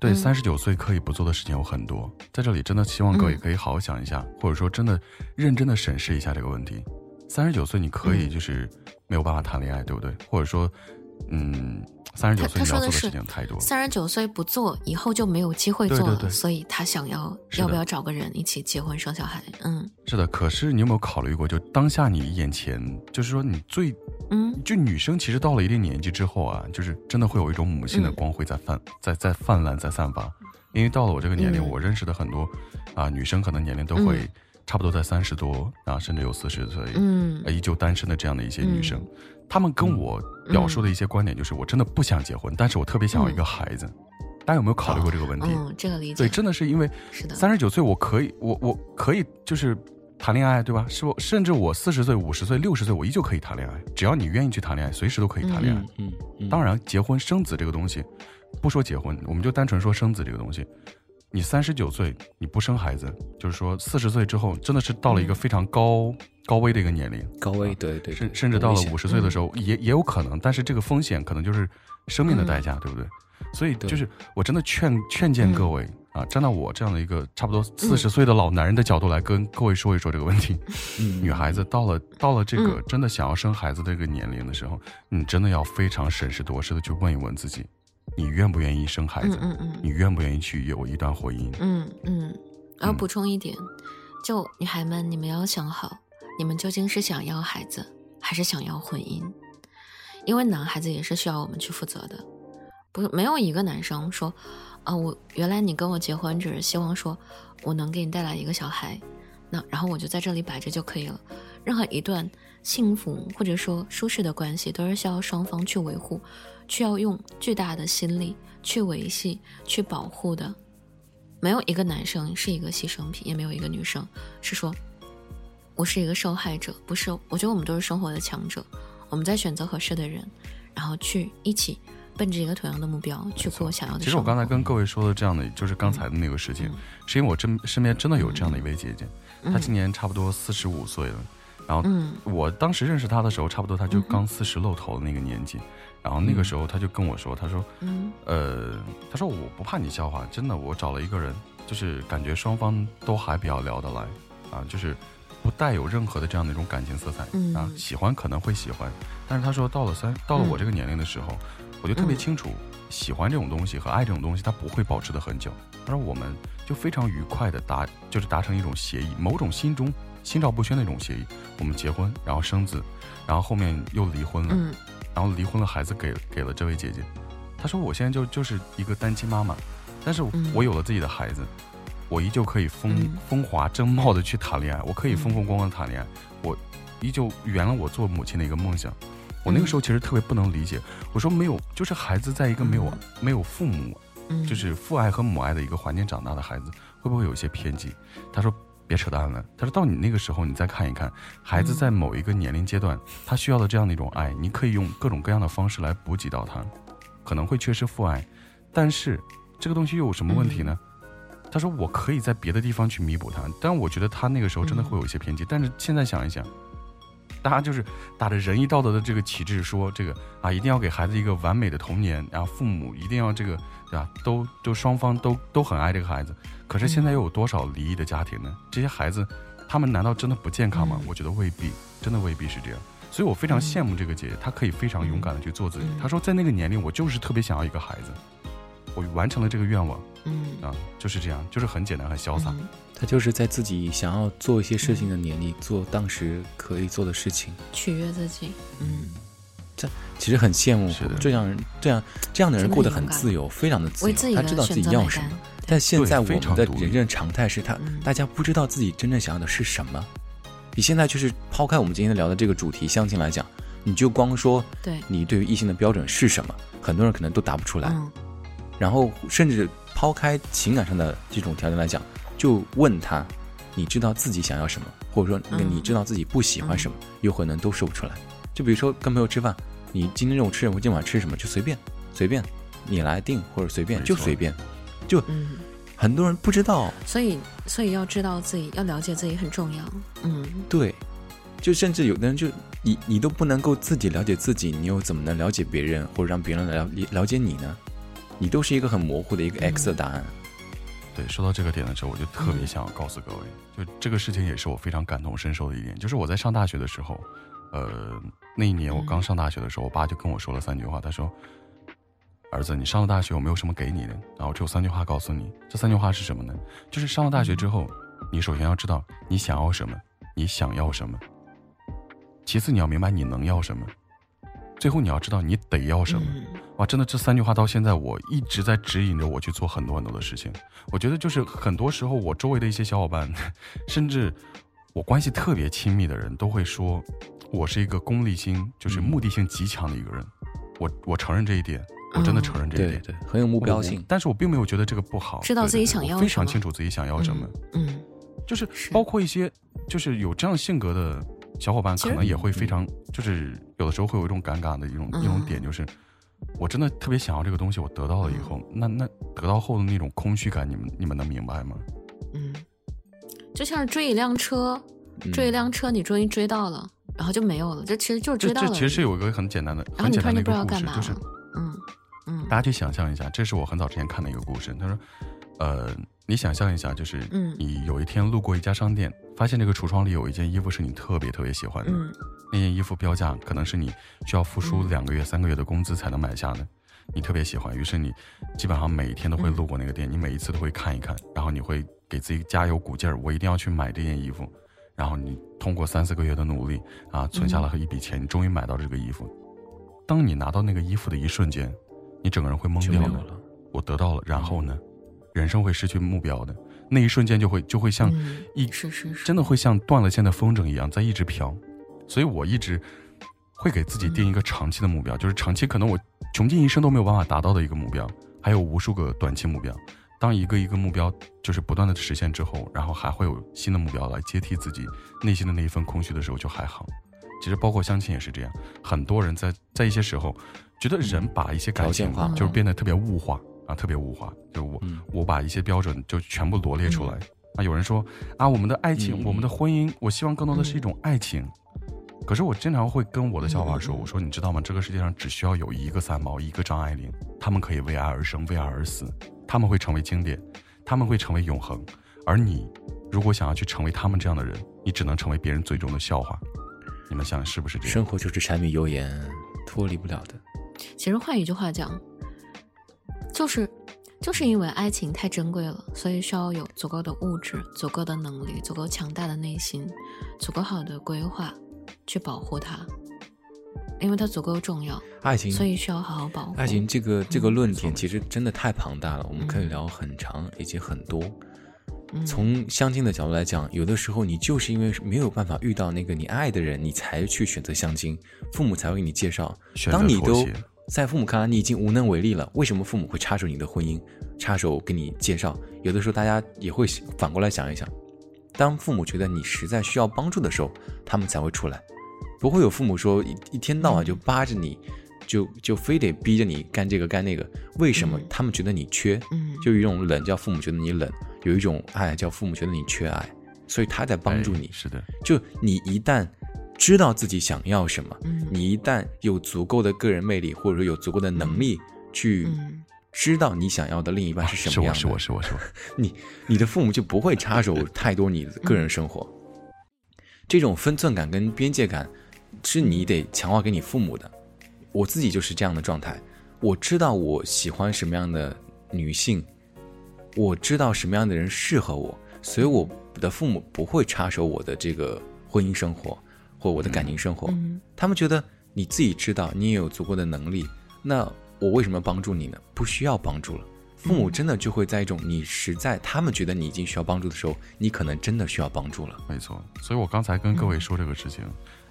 对三十九岁可以不做的事情有很多。在这里，真的希望各位可以好好想一下，或者说真的认真的审视一下这个问题。三十九岁你可以就是没有办法谈恋爱，对不对？或者说，嗯，三十九岁要做的事情太多。三十九岁不做，以后就没有机会做了，对对对所以他想要要不要找个人一起结婚生小孩？嗯是的，可是你有没有考虑过，就当下你眼前，就是说你最，嗯就女生其实到了一定年纪之后啊，就是真的会有一种母性的嗯光辉在泛、在在泛滥在散发。因为到了我这个年龄，嗯我认识的很多啊女生，可能年龄都会嗯差不多在三十多啊，甚至有四十岁，嗯呃依旧单身的这样的一些女生，嗯她们跟我表述的一些观点就是，我真的不想结婚，但是我特别想要一个孩子。大家有没有考虑过这个问题？嗯，这个理解对，真的是因为是的，三十九岁，我可以，我我可以就是谈恋爱，对吧？是我甚至我四十岁、五十岁、六十岁，我依旧可以谈恋爱，只要你愿意去谈恋爱，随时都可以谈恋爱。嗯嗯嗯，当然，结婚生子这个东西，不说结婚，我们就单纯说生子这个东西。你三十九岁你不生孩子，就是说四十岁之后，真的是到了一个非常高、高危的一个年龄，高危，对对，甚甚至到了五十岁的时候，也也有可能，但是这个风险可能就是生命的代价，对不对？所以就是我真的劝劝谏各位、啊，站到我这样的一个差不多四十岁的老男人的角度来跟各位说一说这个问题。嗯。女孩子到了到了这个嗯。真的想要生孩子这个年龄的时候，你真的要非常审时度势的去问一问自己，你愿不愿意生孩子？嗯嗯你愿不愿意去有一段婚姻？嗯嗯，然后嗯补充一点，就女孩们，你们要想好，你们究竟是想要孩子，还是想要婚姻？因为男孩子也是需要我们去负责的，不，没有一个男生说，啊，我原来你跟我结婚只是希望说我能给你带来一个小孩，那然后我就在这里摆着就可以了。任何一段幸福或者说舒适的关系，都是需要双方去维护，需要用巨大的心力去维系、去保护的。没有一个男生是一个牺牲品，也没有一个女生是说我是一个受害者，不是。我觉得我们都是生活的强者，我们在选择合适的人，然后去一起奔着一个同样的目标去做想要的。其实我刚才跟各位说的这样的，就是刚才的那个事情，是因为我真身边真的有这样的一位姐姐，她今年差不多四十五岁了，然后嗯我当时认识她的时候，差不多她就刚四十露头的那个年纪，然后那个时候他就跟我说，他说，嗯。呃，他说我不怕你笑话，真的，我找了一个人，就是感觉双方都还比较聊得来，啊，就是不带有任何的这样的一种感情色彩，嗯。啊，喜欢可能会喜欢，但是他说到了三到了我这个年龄的时候，我就特别嗯清楚，喜欢这种东西和爱这种东西，它不会保持的很久。他说我们就非常愉快的达，就是达成一种协议，某种心中心照不宣的一种协议，我们结婚，然后生子，然后后面又离婚了，嗯然后离婚了，孩子给给了这位姐姐。她说我现在就就是一个单亲妈妈，但是嗯我有了自己的孩子，我依旧可以风、嗯风华正茂的去谈恋爱，我可以风风光光的谈恋爱，我依旧圆了我做母亲的一个梦想。我那个时候其实特别不能理解，我说没有，就是孩子在一个没有、嗯没有父母，嗯，就是父爱和母爱的一个环境长大的孩子，会不会有一些偏激？他说别扯淡了，他说到你那个时候，你再看一看，孩子嗯在某一个年龄阶段，他需要的这样的一种爱，你可以用各种各样的方式来补给到他，可能会缺失父爱，但是这个东西又有什么问题呢？他说我可以在别的地方去弥补他，但我觉得他那个时候真的会有一些偏激，但是现在想一想。大家就是打着仁义道德的这个旗帜说这个啊，一定要给孩子一个完美的童年，然后父母一定要这个对吧？都都双方都都很爱这个孩子。可是现在又有多少离异的家庭呢？这些孩子，他们难道真的不健康吗？嗯我觉得未必，真的未必是这样。所以我非常羡慕这个姐姐，她可以非常勇敢的去做自己。嗯她说，在那个年龄，我就是特别想要一个孩子，我完成了这个愿望嗯啊，就是这样，就是很简单，很潇洒。嗯他就是在自己想要做一些事情的年龄做当时可以做的事情，取悦自己，嗯，这其实很羡慕是这样人，这样这样的人过得很自由，非常的自由，为自己的他知道自己要什么。。但现在我们的人生常态是他，嗯大家不知道自己真正想要的是什么。你现在就是抛开我们今天聊的这个主题相亲来讲，你就光说对，你对于异性的标准是什么，很多人可能都答不出来。嗯然后甚至抛开情感上的这种条件来讲，就问他，你知道自己想要什么，或者说你知道自己不喜欢什么，有可能都说不出来。就比如说跟朋友吃饭，你今天中午吃什么，今晚吃什么，就随便随便，你来定或者随便就随便。嗯，很多人不知道，所以所以要知道自己，要了解自己很重要。嗯。对，就甚至有的人就你你都不能够自己了解自己，你又怎么能了解别人，或者让别人来了了解你呢？你都是一个很模糊的一个 X 的答案。对，说到这个点的时候，我就特别嗯。想要告诉各位，就这个事情也是我非常感同身受的一点，就是我在上大学的时候，呃，那一年我刚上大学的时候，我爸就跟我说了三句话，他说：“儿子，你上了大学，我没有什么给你的，然后只有三句话告诉你。这三句话是什么呢？就是上了大学之后，你首先要知道你想要什么，你想要什么。其次，你要明白你能要什么。最后，你要知道你得要什么。哇，真的，这三句话到现在我一直在指引着我去做很多很多的事情。我觉得，就是很多时候，我周围的一些小伙伴，甚至我关系特别亲密的人都会说，我是一个功利心，就是目的性极强的一个人。我我承认这一点。我真的承认这一点，对，很有目标性。但是我并没有觉得这个不好，知道自己想要，非常清楚自己想要什么。嗯，就是包括一些，就是有这样性格的小伙伴，可能也会非常，就是有的时候会有一种尴尬的一种一种点，就是我真的特别想要这个东西，我得到了以后，那那得到后的那种空虚感，你们你们能明白吗？嗯，就像是追一辆车，追一辆车，你终于追到了，然后就没有了，这其实就是追到了。这其实是有一个很简单的，很简单的一个故事，就是。大家去想象一下，这是我很早之前看的一个故事。他说：“呃，你想象一下，就是你有一天路过一家商店，发现这个橱窗里有一件衣服是你特别特别喜欢的。那件衣服标价可能是你需要付出两个月、三个月的工资才能买下的，你特别喜欢。于是你基本上每一天都会路过那个店，你每一次都会看一看，然后你会给自己加油鼓劲儿，我一定要去买这件衣服。然后你通过三四个月的努力啊，存下了一笔钱，你终于买到这个衣服。当你拿到那个衣服的一瞬间。”你整个人会懵掉的，我得到了，然后呢，人生会失去目标的，那一瞬间就会就会像一是是真的会像断了线的风筝一样在一直飘，所以我一直会给自己定一个长期的目标，就是长期可能我穷尽一生都没有办法达到的一个目标，还有无数个短期目标。当一个一个目标就是不断的实现之后，然后还会有新的目标来接替自己内心的那一份空虚的时候，就还好。其实包括相亲也是这样，很多人在在一些时候。觉得人把一些感情就是变得特别物化啊，特别物化。就我我把一些标准就全部罗列出来啊。有人说啊，我们的爱情，我们的婚姻，我希望更多的是一种爱情。可是我经常会跟我的小伙伴说，我说你知道吗？这个世界上只需要有一个三毛，一个张爱玲，他们可以为爱而生，为爱而死，他们会成为经典，他们会成为永恒。而你如果想要去成为他们这样的人，你只能成为别人嘴中的笑话。你们想是不是这样？生活就是柴米油盐，脱离不了的。其实换一句话讲，就是就是因为爱情太珍贵了，所以需要有足够的物质、足够的能力、足够强大的内心、足够好的规划去保护它，因为它足够重要。爱情，所以需要好好保护。爱情这个这个论点其实真的太庞大了，我们可以聊很长，以及很多。从相亲的角度来讲，有的时候你就是因为没有办法遇到那个你爱的人，你才去选择相亲，父母才会给你介绍。当你都在父母看来你已经无能为力了，为什么父母会插手你的婚姻，插手给你介绍？有的时候大家也会反过来想一想，当父母觉得你实在需要帮助的时候，他们才会出来，不会有父母说一一天到晚就扒着你，就就非得逼着你干这个干那个。为什么？他们觉得你缺，就有一种冷，叫父母觉得你冷。有一种爱叫父母觉得你缺爱，所以他在帮助你。是的，就你一旦知道自己想要什么，你一旦有足够的个人魅力，或者说有足够的能力去知道你想要的另一半是什么样的，是我是我是我，你你的父母就不会插手 太多你的个人生活。这种分寸感跟边界感是你得强化给你父母的。我自己就是这样的状态，我知道我喜欢什么样的女性。我知道什么样的人适合我，所以我的父母不会插手我的这个婚姻生活或我的感情生活。他们觉得你自己知道，你也有足够的能力，那我为什么要帮助你呢？不需要帮助了。父母真的就会在一种你实在他们觉得你已经需要帮助的时候，你可能真的需要帮助了。没错，所以我刚才跟各位说这个事情，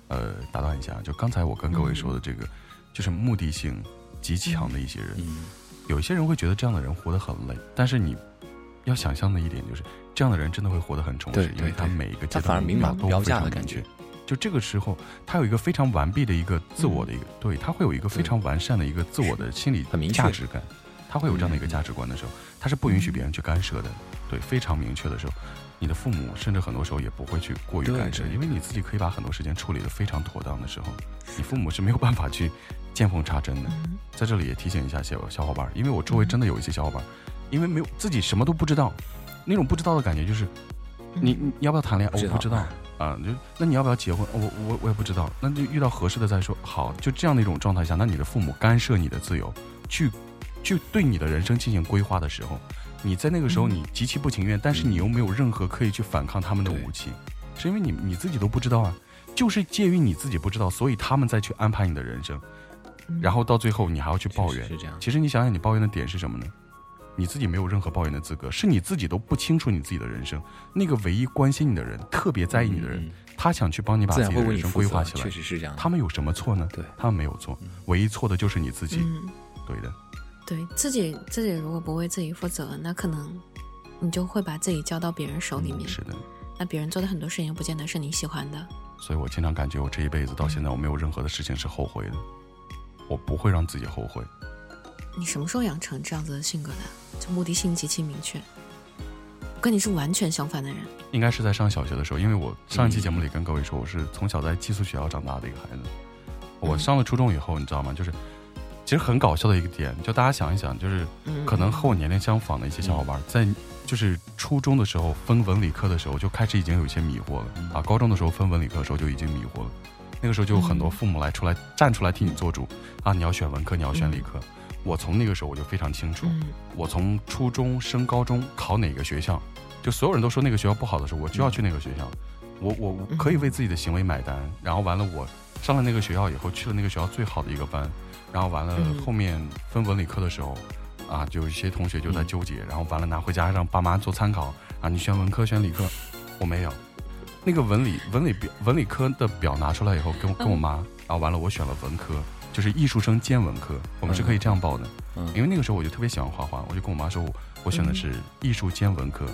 呃，打断一下，就刚才我跟各位说的这个，就是目的性极强的一些人，嗯有一些人会觉得这样的人活得很累，但是你。要想象的一点就是，这样的人真的会活得很充实，因为他每一个阶段明码标价的感觉。就这个时候，他有一个非常完备的一个自我的一个，对他会有一个非常完善的一个自我的心理价值感，他会有这样的一个价值观的时候，他是不允许别人去干涉的。对，非常明确的时候，你的父母甚至很多时候也不会去过于干涉，因为你自己可以把很多时间处理的非常妥当的时候，你父母是没有办法去见缝插针的。在这里也提醒一下小小伙伴，因为我周围真的有一些小伙伴。因为没有自己什么都不知道，那种不知道的感觉就是，你你要不要谈恋爱？我不知道啊，就那你要不要结婚？我我我也不知道，那就遇到合适的再说。好，就这样的一种状态下，那你的父母干涉你的自由，去去对你的人生进行规划的时候，你在那个时候你极其不情愿，但是你又没有任何可以去反抗他们的武器，是因为你你自己都不知道啊，就是介于你自己不知道，所以他们再去安排你的人生，然后到最后你还要去抱怨，是这样。其实你想想，你抱怨的点是什么呢？你自己没有任何抱怨的资格，是你自己都不清楚你自己的人生。那个唯一关心你的人，特别在意你的人，他想去帮你把自己的人生规划起来，确实是这样。他们有什么错呢？对，他们没有错，唯一错的就是你自己。对的，对自己自己如果不为自己负责，那可能你就会把自己交到别人手里面。是的，那别人做的很多事情又不见得是你喜欢的。所以我经常感觉我这一辈子到现在，我没有任何的事情是后悔的，我不会让自己后悔。你什么时候养成这样子的性格的？就目的性极其明确。我跟你是完全相反的人。应该是在上小学的时候，因为我上一期节目里跟各位说，我是从小在寄宿学校长大的一个孩子。我上了初中以后，你知道吗？就是其实很搞笑的一个点，就大家想一想，就是可能和我年龄相仿的一些小伙伴，在就是初中的时候分文理科的时候就开始已经有一些迷惑了啊。高中的时候分文理科的时候就已经迷惑了，那个时候就有很多父母来出来站出来替你做主啊，你要选文科，你要选理科。我从那个时候我就非常清楚，我从初中升高中考哪个学校，就所有人都说那个学校不好的时候，我就要去那个学校。我我可以为自己的行为买单。然后完了，我上了那个学校以后，去了那个学校最好的一个班。然后完了，后面分文理科的时候，啊，就有一些同学就在纠结。然后完了，拿回家让爸妈做参考啊，你选文科选理科，我没有。那个文理文理表文理科的表拿出来以后，跟跟我妈，然后完了，我选了文科。就是艺术生兼文科，我们是可以这样报的。嗯，因为那个时候我就特别喜欢画画，我就跟我妈说，我我选的是艺术兼文科。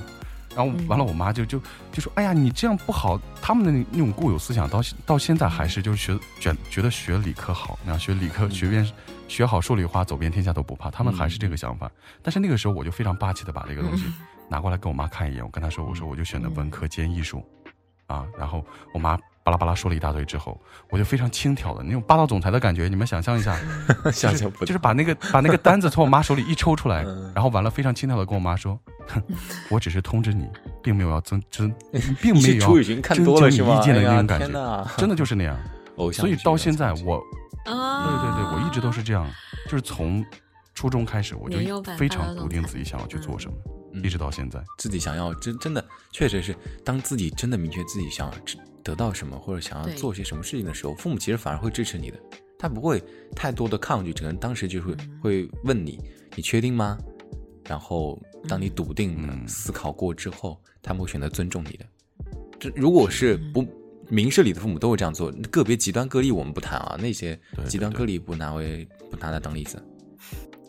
然后完了，我妈就就就说：“哎呀，你这样不好。”他们的那那种固有思想到到现在还是就是学觉觉得学理科好，然后学理科学遍学好数理化，走遍天下都不怕。他们还是这个想法。但是那个时候我就非常霸气的把这个东西拿过来给我妈看一眼，我跟她说：“我说我就选的文科兼艺术。”啊，然后我妈。巴拉巴拉说了一大堆之后，我就非常轻佻的那种霸道总裁的感觉，你们想象一下，想象不就是把那个把那个单子从我妈手里一抽出来，然后完了非常轻佻的跟我妈说：“哼 我只是通知你，并没有要增增，并没有要增加你意见的那种感觉，真的就是那样。所以到现在我，对对对，我一直都是这样，就是从初中开始我就非常笃定自己想要去做什么，一直到现在，自己想要真真的确实是，当自己真的明确自己想要。得到什么或者想要做些什么事情的时候，父母其实反而会支持你的，他不会太多的抗拒，可能当时就会会问你，你确定吗？然后当你笃定思考过之后，他们会选择尊重你的。这如果是不明事理的父母都会这样做，个别极端个例我们不谈啊，那些极端个例不拿为不拿来当例子。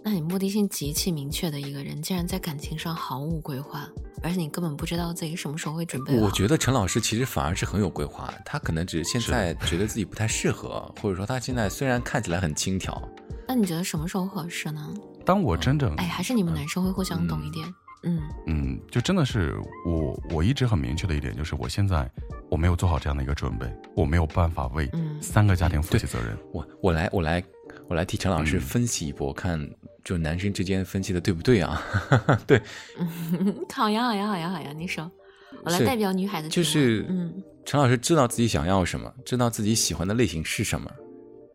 那你目的性极其明确的一个人，竟然在感情上毫无规划，而且你根本不知道自己什么时候会准备我觉得陈老师其实反而是很有规划，他可能只是现在觉得自己不太适合，或者说他现在虽然看起来很轻佻。那你觉得什么时候合适呢？当我真正……哎，还是你们男生会互相懂一点。嗯嗯，就真的是我，我一直很明确的一点就是，我现在我没有做好这样的一个准备，我没有办法为三个家庭负起责任。我我来我来我来替陈老师分析一波，看。就男生之间分析的对不对啊？对，好呀好呀好呀好呀，你说，我来代表女孩子。就是，嗯，陈老师知道自己想要什么，知道自己喜欢的类型是什么，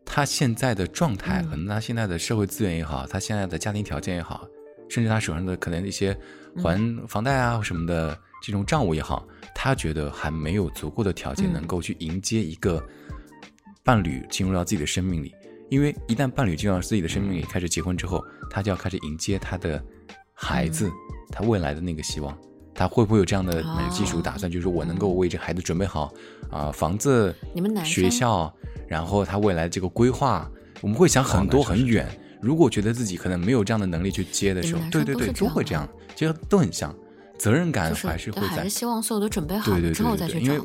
他现在的状态，可能他现在的社会资源也好，他现在的家庭条件也好，甚至他手上的可能一些还房贷啊什么的这种账务也好，他觉得还没有足够的条件能够去迎接一个伴侣进入到自己的生命里。因为一旦伴侣进入到自己的生命里，开始结婚之后，他就要开始迎接他的孩子，他未来的那个希望，他会不会有这样的基础打算？就是我能够为这孩子准备好啊，房子、你们学校，然后他未来这个规划，我们会想很多很远。如果觉得自己可能没有这样的能力去接的时候，对对对，都会这样，其实都很像，责任感还是会在。还是希望所有都准备好之后再去因为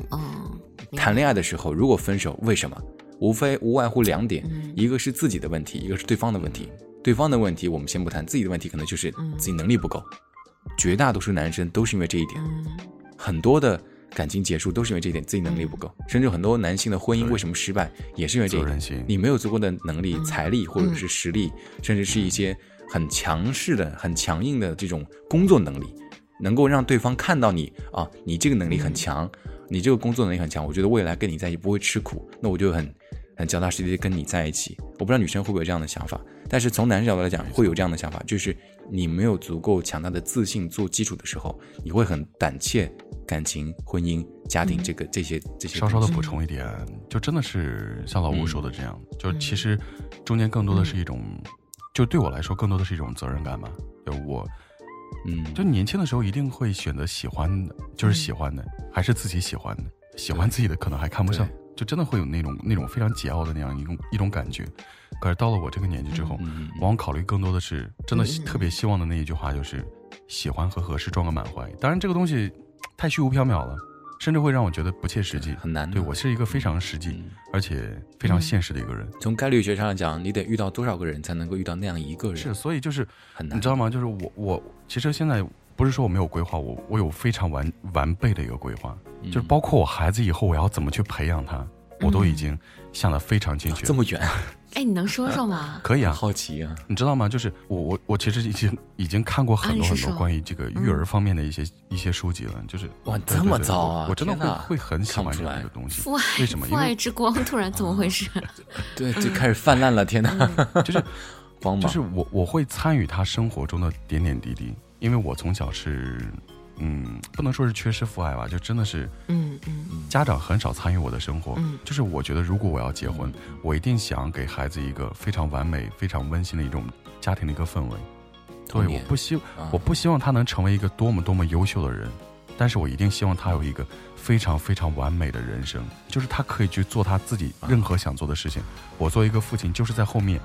谈恋爱的时候，如果分手，为什么？无非无外乎两点，一个是自己的问题，一个是对方的问题。对方的问题我们先不谈，自己的问题可能就是自己能力不够。绝大多数男生都是因为这一点，很多的感情结束都是因为这一点，自己能力不够。甚至很多男性的婚姻为什么失败，也是因为这一点，你没有足够的能力、财力或者是实力，甚至是一些很强势的、很强硬的这种工作能力，能够让对方看到你啊，你这个能力很强，你这个工作能力很强，我觉得未来跟你在一起不会吃苦，那我就很。脚踏实地跟你在一起，我不知道女生会不会有这样的想法，但是从男生角度来讲，会有这样的想法，就是你没有足够强大的自信做基础的时候，你会很胆怯，感情、婚姻、家庭这个这些这些。稍稍的补充一点，就真的是像老吴说的这样，就其实中间更多的是一种，就对我来说更多的是一种责任感吧。就我，嗯，就年轻的时候一定会选择喜欢的，就是喜欢的，还是自己喜欢的，喜欢自己的可能还看不上。就真的会有那种那种非常桀骜的那样一种一种感觉，可是到了我这个年纪之后，往往考虑更多的是真的特别希望的那一句话就是喜欢和合适撞个满怀。当然这个东西太虚无缥缈了，甚至会让我觉得不切实际，很难。对我是一个非常实际而且非常现实的一个人。从概率学上来讲，你得遇到多少个人才能够遇到那样一个人？是，所以就是很难，你知道吗？就是我我其实现在不是说我没有规划，我我有非常完完备的一个规划，就是包括我孩子以后我要怎么去培养他。我都已经想的非常精确，这么远？哎，你能说说吗？可以啊，好奇啊，你知道吗？就是我我我其实已经已经看过很多很多关于这个育儿方面的一些一些书籍了，就是哇，这么早啊！我真的会会很喜欢这样一个东西。父爱为什么？父爱之光突然怎么回事？对，就开始泛滥了！天哪，就是光芒，就是我我会参与他生活中的点点滴滴，因为我从小是。嗯，不能说是缺失父爱吧，就真的是，嗯嗯，家长很少参与我的生活。嗯，就是我觉得，如果我要结婚，我一定想给孩子一个非常完美、非常温馨的一种家庭的一个氛围。对，我不希，我不希望他能成为一个多么多么优秀的人，但是我一定希望他有一个非常非常完美的人生，就是他可以去做他自己任何想做的事情。我作为一个父亲，就是在后面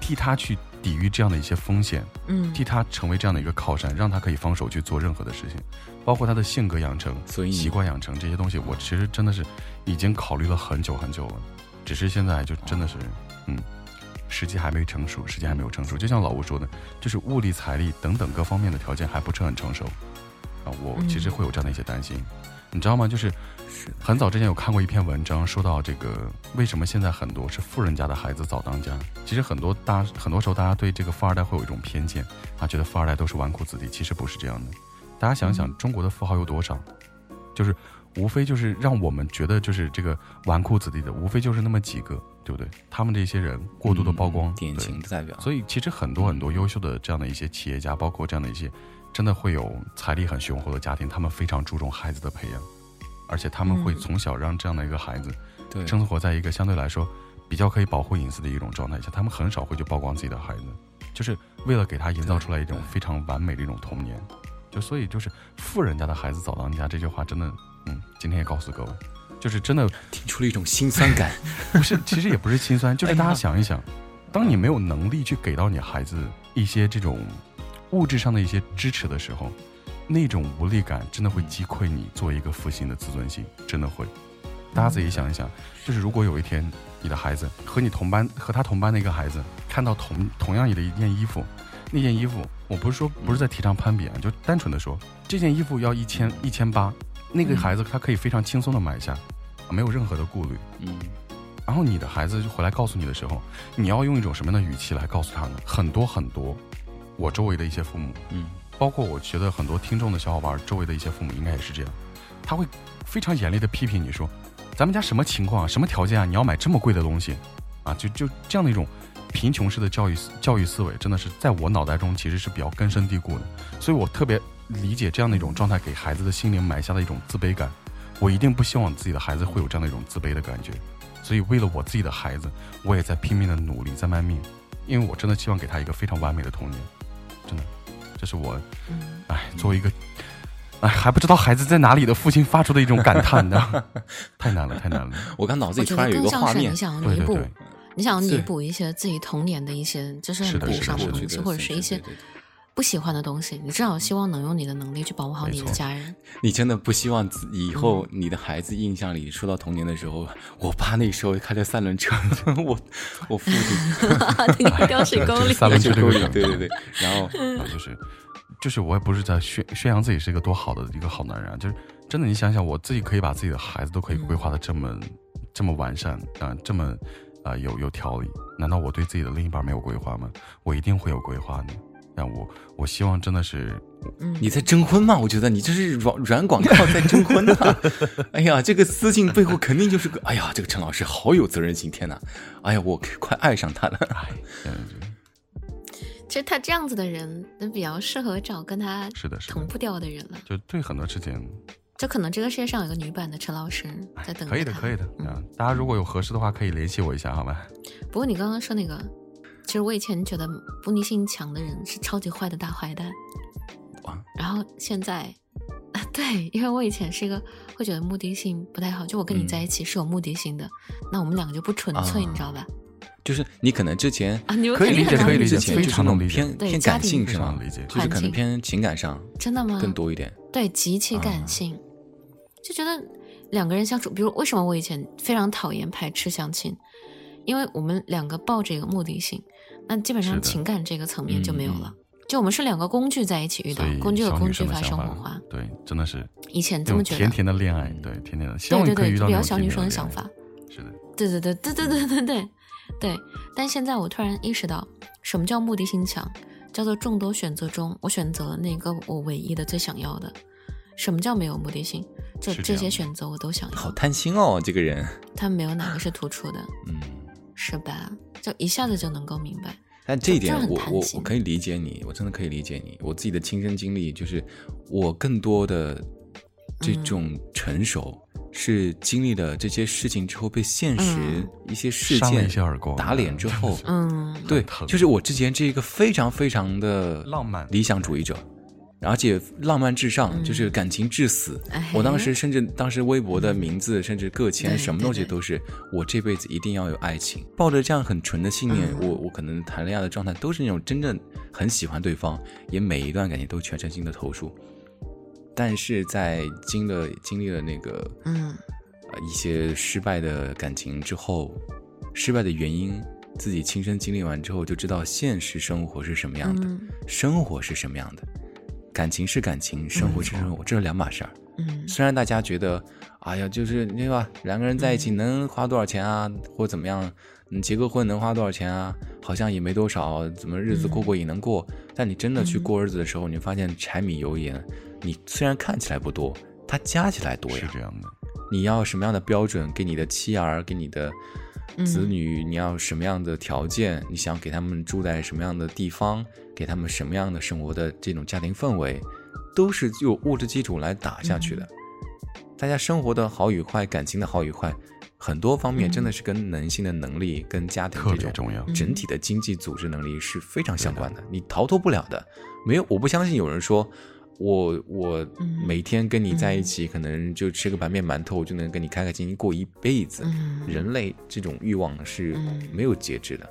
替他去。抵御这样的一些风险，嗯，替他成为这样的一个靠山，让他可以放手去做任何的事情，包括他的性格养成、所以习惯养成这些东西，我其实真的是已经考虑了很久很久了，只是现在就真的是，嗯，时机还没成熟，时机还没有成熟。就像老吴说的，就是物力、财力等等各方面的条件还不是很成熟，啊，我其实会有这样的一些担心，你知道吗？就是。很早之前有看过一篇文章，说到这个为什么现在很多是富人家的孩子早当家。其实很多大很多时候大家对这个富二代会有一种偏见，啊，觉得富二代都是纨绔子弟，其实不是这样的。大家想想，中国的富豪有多少？就是无非就是让我们觉得就是这个纨绔子弟的，无非就是那么几个，对不对？他们这些人过度的曝光，典型的代表。所以其实很多很多优秀的这样的一些企业家，包括这样的一些真的会有财力很雄厚的家庭，他们非常注重孩子的培养。而且他们会从小让这样的一个孩子，对，生活在一个相对来说比较可以保护隐私的一种状态下。他们很少会去曝光自己的孩子，就是为了给他营造出来一种非常完美的一种童年。就所以就是富人家的孩子早当家这句话真的，嗯，今天也告诉各位，就是真的听出了一种心酸感。不是，其实也不是心酸，就是大家想一想，当你没有能力去给到你孩子一些这种物质上的一些支持的时候。那种无力感真的会击溃你做一个父亲的自尊心，真的会。大家自己想一想，就是如果有一天你的孩子和你同班和他同班的一个孩子看到同同样的一件衣服，那件衣服我不是说不是在提倡攀比啊，就单纯的说这件衣服要一千一千八，那个孩子他可以非常轻松的买下，没有任何的顾虑。嗯。然后你的孩子就回来告诉你的时候，你要用一种什么样的语气来告诉他呢？很多很多，我周围的一些父母，嗯。包括我觉得很多听众的小伙伴，周围的一些父母应该也是这样，他会非常严厉的批评你说，咱们家什么情况啊，什么条件啊，你要买这么贵的东西，啊，就就这样的一种贫穷式的教育教育思维，真的是在我脑袋中其实是比较根深蒂固的，所以我特别理解这样的一种状态给孩子的心灵埋下的一种自卑感，我一定不希望自己的孩子会有这样的一种自卑的感觉，所以为了我自己的孩子，我也在拼命的努力，在卖命，因为我真的希望给他一个非常完美的童年，真的。这是我，哎，作为一个，哎还不知道孩子在哪里的父亲发出的一种感叹呢，太难了，太难了。我刚脑子里突然有一个画面，你想弥补，你想弥补一些自己童年的一些，就是补上的东西，或者是一些。不喜欢的东西，你至少希望能用你的能力去保护好你的家人。你真的不希望以后你的孩子印象里说到童年的时候，我爸那时候开着三轮车，我我父亲掉水沟里，三轮车沟里，对对对。然后就是就是我也不是在宣宣扬自己是一个多好的一个好男人，就是真的，你想想，我自己可以把自己的孩子都可以规划的这么这么完善啊，这么啊有有条理，难道我对自己的另一半没有规划吗？我一定会有规划的。但我我希望真的是，嗯，你在征婚吗？我觉得你这是软软广告在征婚呢、哎呀，这个私信背后肯定就是个，哎呀，这个陈老师好有责任心，天哪！哎呀，我快爱上他了。哎，其实他这样子的人，那比较适合找跟他是的，是的，同步调的人了。就对很多事情，就可能这个世界上有个女版的陈老师在等可以的，可以的嗯啊！大家如果有合适的话，可以联系我一下，好吧？不过你刚刚说那个，其实我以前觉得目的性强的人是超级坏的大坏蛋，哇然后现在，啊，对，因为我以前是一个会觉得目的性不太好，就我跟你嗯在一起是有目的性的，那我们两个就不纯粹，啊你知道吧？就是你可能之前啊，你们可以理解可以理解之前就是非常能理解那种偏偏感性是吗？理解就是可能偏情感上真的吗？更多一点。对，极其啊感性，就觉得两个人相处，比如为什么我以前非常讨厌排斥相亲，因为我们两个抱着一个目的性，那基本上情感这个层面就没有嗯了。就我们是两个工具在一起遇到，工具和工具发生火花。对，真的是以前这么觉得，甜甜的恋爱，对，甜甜的，希望对对对，你可以遇到那种就比较小女生的想法。是的，对对对对对对对对对。但现在我突然意识到，什么叫目的性强？叫做众多选择中，我选择了那个我唯一的最想要的。什么叫没有目的性？就这这些选择我都想要好，贪心哦，这个人。他们没有哪个是突出的，嗯，是吧？就一下子就能够明白。但这一点我我我可以理解你，我真的可以理解你。我自己的亲身经历就是，我更多的这嗯种成熟、是经历了这些事情之后，被现实嗯一些事件一些耳光打脸之后，嗯，对，就是我之前是一个非常非常的浪漫理想主义者，而且浪漫至上，嗯。就是感情至死。哎。我当时甚至当时微博的名字，甚至个签，什么东西都是我这辈子一定要有爱情。抱着这样很纯的信念，嗯。我我可能谈恋爱的状态都是那种真正很喜欢对方，也每一段感情都全身心的投入。但是在经了经历了那个嗯。呃一些失败的感情之后，失败的原因自己亲身经历完之后，就知道现实生活是什么样的，嗯。生活是什么样的，感情是感情，生活是生活，这是两码事儿。嗯虽然大家觉得，哎呀，就是对吧？两个人在一起能花多少钱啊，或者怎么样？你结个婚能花多少钱啊？好像也没多少，怎么日子过过也能过。但你真的去过日子的时候，你发现柴米油盐，你虽然看起来不多，它加起来多呀。是这样的，你要什么样的标准给你的妻儿，给你的子嗯女？你要什么样的条件？你想给他们住在什么样的地方？给他们什么样的生活的这种家庭氛围，都是有物质基础来打下去的。大家生活的好与坏，感情的好与坏，很多方面嗯真的是跟男性的能力、跟家庭这种重要。整体的经济组织能力是非常相关的，你逃脱不了的。没有，我不相信有人说，我我嗯每天跟你在一起，可能就吃个白面馒头，我就能跟你开开心心过一辈子。嗯，人类这种欲望是嗯没有节制的。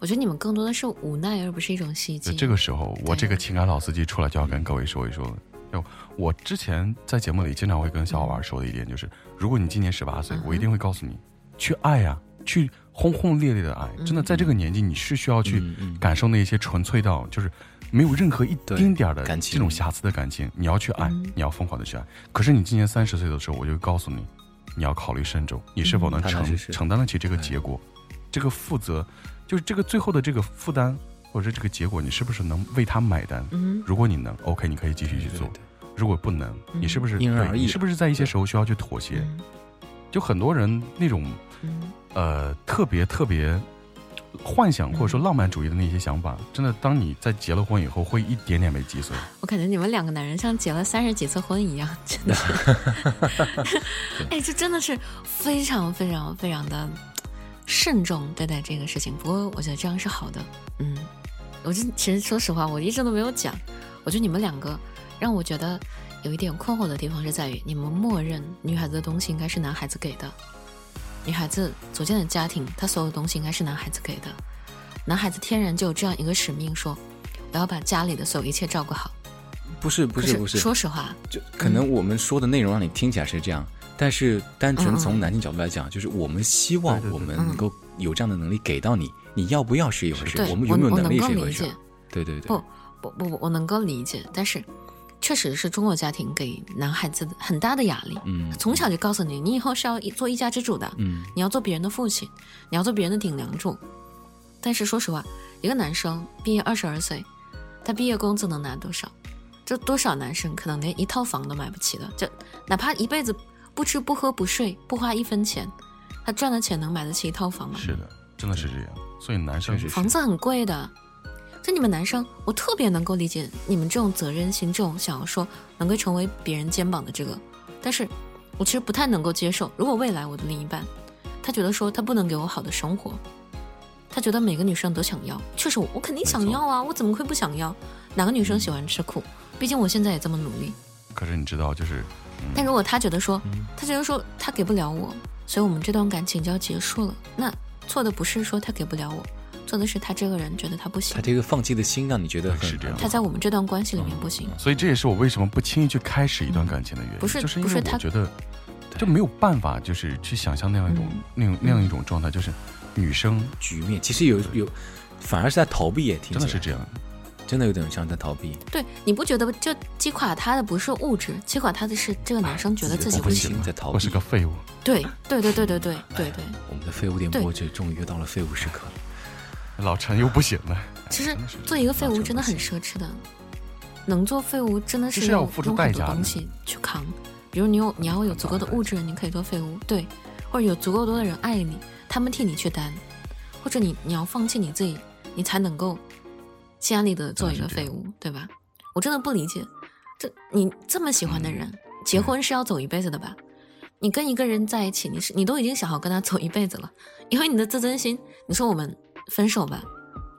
我觉得你们更多的是无奈，而不是一种希冀。这个时候，我这个情感老司机出来就要跟各位说一说。就我之前在节目里经常会跟小伙伴说的一点就是，如果你今年十八岁我一定会告诉你，去爱呀、去轰轰烈烈的爱。真的，在这个年纪，你是需要去感受那些纯粹到就是没有任何一丁点儿的感情这种瑕疵的感情，你要去爱嗯，你要疯狂的去爱。可是你今年三十岁的时候，我就告诉你，你要考虑慎重，你是否能承承担得起这个结果，这个负责，就是这个最后的这个负担或者是这个结果，你是不是能为他买单？嗯如果你能，OK，你可以继续去做对。对如果不能，嗯你是不是对因人而异你是不是在一些时候需要去妥协？嗯就很多人那种嗯呃特别特别幻想或者说浪漫主义的那些想法，真的，当你在结了婚以后，会一点点被击碎。我感觉你们两个男人像结了三十几次婚一样，真的是。哎，这真的是非常非常非常的慎重对待这个事情。不过我觉得这样是好的。嗯，我就其实说实话，我一直都没有讲。我觉得你们两个让我觉得有一点困惑的地方是在于，你们默认女孩子的东西应该是男孩子给的，女孩子组建的家庭，她所有东西应该是男孩子给的。男孩子天然就有这样一个使命，说我要把家里的所有一切照顾好。不是不是不是，说实话，就可能我们说的内容让你听起来是这样，但是单纯从男性角度来讲，就是我们希望我们能够有这样的能力给到你，你要不要是一回事，对我们有没有能力是一回事。对对对。不，不不不，我能够理解，但是确实是中国家庭给男孩子很大的压力，嗯，从小就告诉你，你以后是要做一家之主的，嗯。你要做别人的父亲，你要做别人的顶梁柱。但是说实话，一个男生毕业二十二岁，他毕业工资能拿多少？这多少男生可能连一套房都买不起的，就哪怕一辈子不吃不喝不睡不花一分钱，他赚的钱能买得起一套房吗？是的，真的是这样。所以男生是房子很贵的。就你们男生，我特别能够理解你们这种责任心，这种想要说能够成为别人肩膀的这个，但是我其实不太能够接受。如果未来我的另一半，他觉得说他不能给我好的生活，他觉得每个女生都想要，确实我我肯定想要啊，我怎么会不想要？哪个女生喜欢吃苦？毕竟我现在也这么努力。可是你知道，就是但如果他觉得说，他觉得说他给不了我，所以我们这段感情就要结束了，那错的不是说他给不了我，错的是他这个人觉得他不行。他，这个放弃的心让你觉得很是这样他在我们这段关系里面不行。所以这也是我为什么不轻易去开始一段感情的原因，不是就是因不是他为我觉得就没有办法，就是去想象那样一种、嗯。那种那样一种状态，就是女生局面。其实有有，反而是在逃避，也挺真的。是这样，真的有点像在逃避。对，你不觉得就击垮他的不是物质，击垮他的是这个男生觉得自己不行。在逃避我是个废物。对对对对对对对对，我们的废物点播就终于又到了废物时刻了。老陈又不行了，其实做一个废物真的很奢侈的，能做废物真的是是要要付出用很多代价东西去扛。比如你有你要有足够的物质，你可以做废物，对，或者有足够多的人爱你，他们替你去担，或者你你要放弃你自己，你才能够心安理得做一个废物，对吧？我真的不理解，这你这么喜欢的人，结婚是要走一辈子的吧？你跟一个人在一起，你是你都已经想好跟他走一辈子了，因为你的自尊心，你说我们分手吧，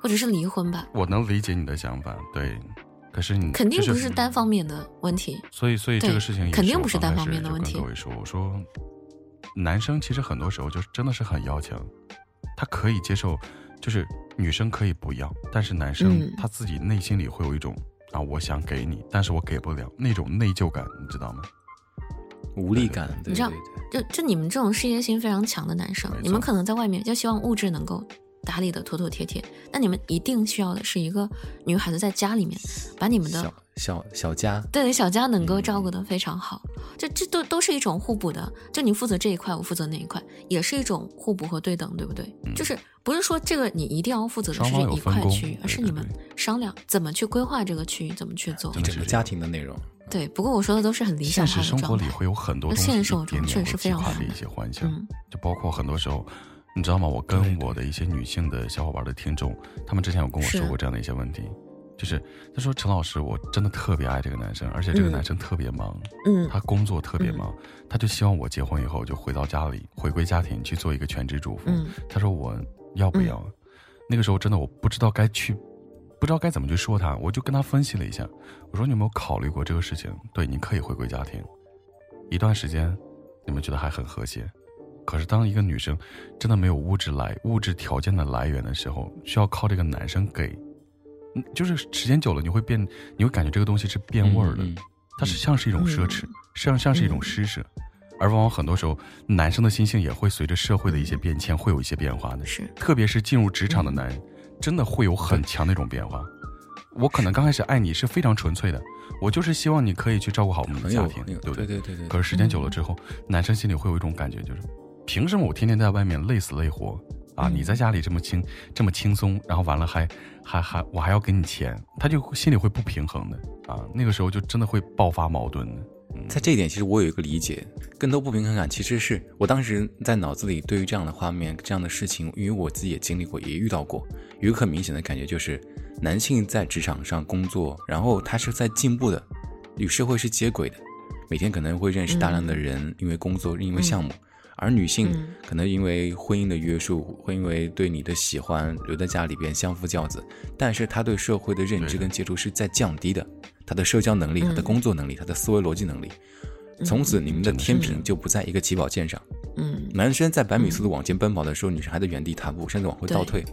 或者是离婚吧，我能理解你的想法，对。可是你肯定不是单方面的问题。所以，所以这个事情也肯定不是单方面的问题各位说，我说，男生其实很多时候就是真的是很要强，他可以接受，就是女生可以不要，但是男生嗯。他自己内心里会有一种、啊，我想给你，但是我给不了。那种内疚感，你知道吗？无力感，对你知道就就你们这种事业心非常强的男生你们可能在外面就希望物质能够打理的妥妥帖帖，那你们一定需要的是一个女孩子在家里面把你们的小小小家，对小家能够照顾得非常好，这这都都是一种互补的。就你负责这一块，我负责那一块，也是一种互补和对等，对不对？就是不是说这个你一定要负责的是这一块区域，而是你们商量怎么去规划这个区域，怎么去做一。整个家庭的内容。对，不过我说的都是很理想化的状态。生活里会有很多东西，现实生活中确实非常难的一些幻想，嗯就包括很多时候，你知道吗？我跟我的一些女性的小伙伴的听众，他们之前有跟我说过这样的一些问题，就是他说陈老师，我真的特别爱这个男生，而且这个嗯男生特别忙，嗯他工作特别忙，他就希望我结婚以后就回到家里，回归家庭去做一个全职主妇。嗯他说我要不要？那个时候真的我不知道该去，不知道该怎么去说他，我就跟他分析了一下，我说你有没有考虑过这个事情？对，你可以回归家庭，一段时间，你们觉得还很和谐。可是当一个女生真的没有物质来物质条件的来源的时候，需要靠这个男生给，嗯就是时间久了你会变，你会感觉这个东西是变味儿的。它是像是一种奢侈，嗯像像是一种施舍，而往往很多时候，男生的心性也会随着社会的一些变迁，会有一些变化的。是特别是进入职场的男人，真的会有很强的一种变化。我可能刚开始爱你是非常纯粹的，我就是希望你可以去照顾好我们的家庭，对不对？对对对对。可是时间久了之后，男生心里会有一种感觉，就是凭什么我天天在外面累死累活啊？嗯你在家里这么轻这么轻松，然后完了还还还我还要给你钱，他就心里会不平衡的啊。那个时候就真的会爆发矛盾的。嗯，在这一点，其实我有一个理解，更多不平衡感其实是我当时在脑子里对于这样的画面、这样的事情，因为我自己也经历过，也遇到过，有一个很明显的感觉就是，男性在职场上工作，然后他是在进步的，与社会是接轨的，每天可能会认识大量的人，因为工作，因为项目。而女性嗯。可能因为婚姻的约束，会因为对你的喜欢留在家里边相夫教子，但是她对社会的认知跟接触是在降低的，她的社交能力、她的嗯工作能力、她的思维逻辑能力，从此你们的天平就不在一个起跑线上。嗯。男生在百米速度往前奔跑的时候，女生还在原地踏步，甚至往回倒退。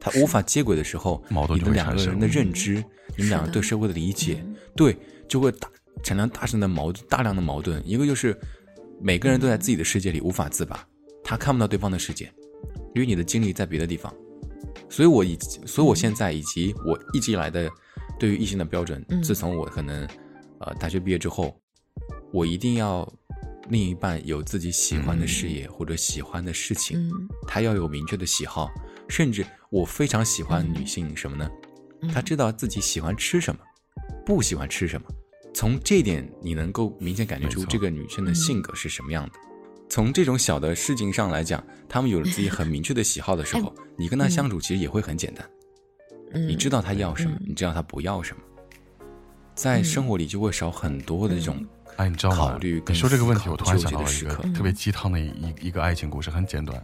他无法接轨的时候，矛盾你们两个人的认知，你们两个对社会的理解，嗯。对就会大产生大量的矛盾，大量的矛盾。一个就是每个人都在自己的世界里无法自拔，他看不到对方的世界，因为你的精力在别的地方。所以我以所以我现在以及我一直以来的对于异性的标准，嗯自从我可能呃大学毕业之后，我一定要另一半有自己喜欢的事业或者喜欢的事情，嗯他要有明确的喜好，甚至我非常喜欢女性什么呢？嗯他知道自己喜欢吃什么，不喜欢吃什么。从这点，你能够明显感觉出这个女生的嗯性格是什么样的。从这种小的事情上来讲，他们有了自己很明确的喜好的时候，你跟他相处其实也会很简单。嗯，你知道他要什么，嗯。你知道他不要什么，在生活里就会少很多的这种哎，你知道吗？考虑你说这个问题，我突然想到了一个特别鸡汤的一一个爱情故事，很简短，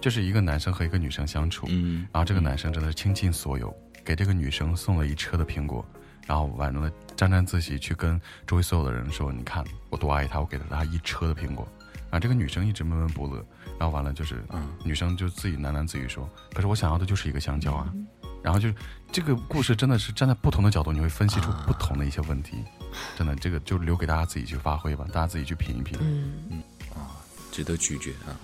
就是一个男生和一个女生相处，嗯。然后这个男生真的是倾尽所有，给这个女生送了一车的苹果，然后完了沾沾自喜去跟周围所有的人说：“你看我多爱他，我给了他一车的苹果。”然后这个女生一直闷闷不乐，然后完了就是，嗯女生就自己喃喃自语说：“可是我想要的就是一个香蕉啊。然后就是这个故事真的是站在不同的角度，你会分析出不同的一些问题。真的，这个就留给大家自己去发挥吧，大家自己去品一品。嗯，啊值得咀嚼啊。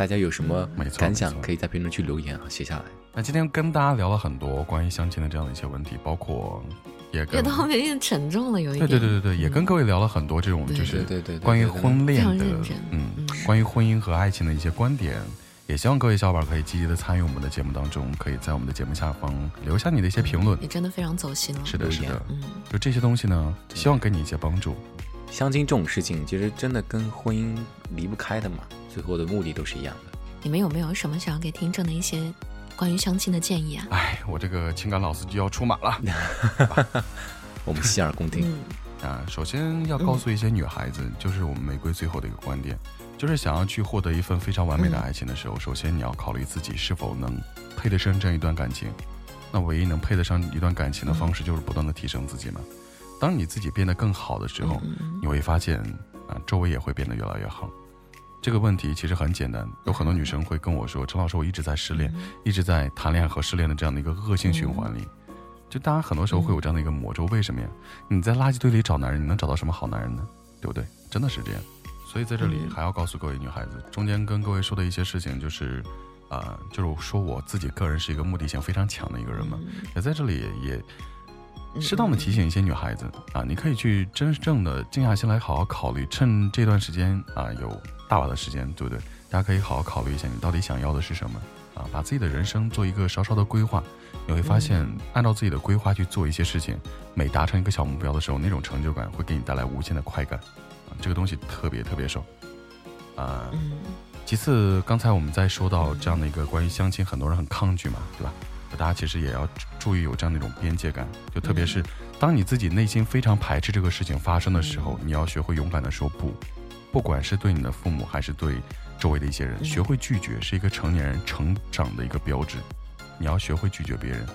大家有什么感想可以在评论区留言啊，写下来。那今天跟大家聊了很多关于相亲的这样的一些问题，包括也越跟到后面越沉重了，有一点。对对对对，也跟各位聊了很多这种就是对对对对关于对对婚恋的嗯，关于婚姻和爱情的一些观点。也希望各位小伙伴可以积极的参与我们的节目当中，可以在我们的节目下方留下你的一些评论。也真的非常走心了。是的，是的，嗯，就这些东西呢，希望给你一些帮助。相亲这种事情，其实真的跟婚姻离不开的嘛，最后的目的都是一样的。你们有没有什么想要给听众的一些关于相亲的建议啊？哎，我这个情感老司机要出马了 我们洗耳恭听。嗯，啊！首先要告诉一些女孩子，就是我们玫瑰最后的一个观点，就是想要去获得一份非常完美的爱情的时候，首先你要考虑自己是否能配得上这样一段感情。那唯一能配得上一段感情的方式，就是不断的提升自己嘛。当你自己变得更好的时候，你会发现啊，周围也会变得越来越好。这个问题其实很简单，有很多女生会跟我说：“陈老师，我一直在失恋，一直在谈恋爱和失恋的这样的一个恶性循环里。”就大家很多时候会有这样的一个魔咒，为什么呀？你在垃圾堆里找男人，你能找到什么好男人呢？对不对？真的是这样。所以在这里还要告诉各位女孩子，中间跟各位说的一些事情，就是，啊、就是说我自己个人是一个目的性非常强的一个人嘛，也在这里也也适当的提醒一些女孩子啊，你可以去真正的静下心来好好考虑，趁这段时间啊有大把的时间，对不对？大家可以好好考虑一下，你到底想要的是什么啊？把自己的人生做一个稍稍的规划，你会发现，按照自己的规划去做一些事情，每达成一个小目标的时候，那种成就感会给你带来无限的快感啊！这个东西特别特别爽啊。其次，刚才我们在说到这样的一个关于相亲，很多人很抗拒嘛，对吧？大家其实也要注意有这样的一种边界感，就特别是当你自己内心非常排斥这个事情发生的时候，你要学会勇敢的说不，不管是对你的父母还是对周围的一些人，学会拒绝是一个成年人成长的一个标志。你要学会拒绝别人。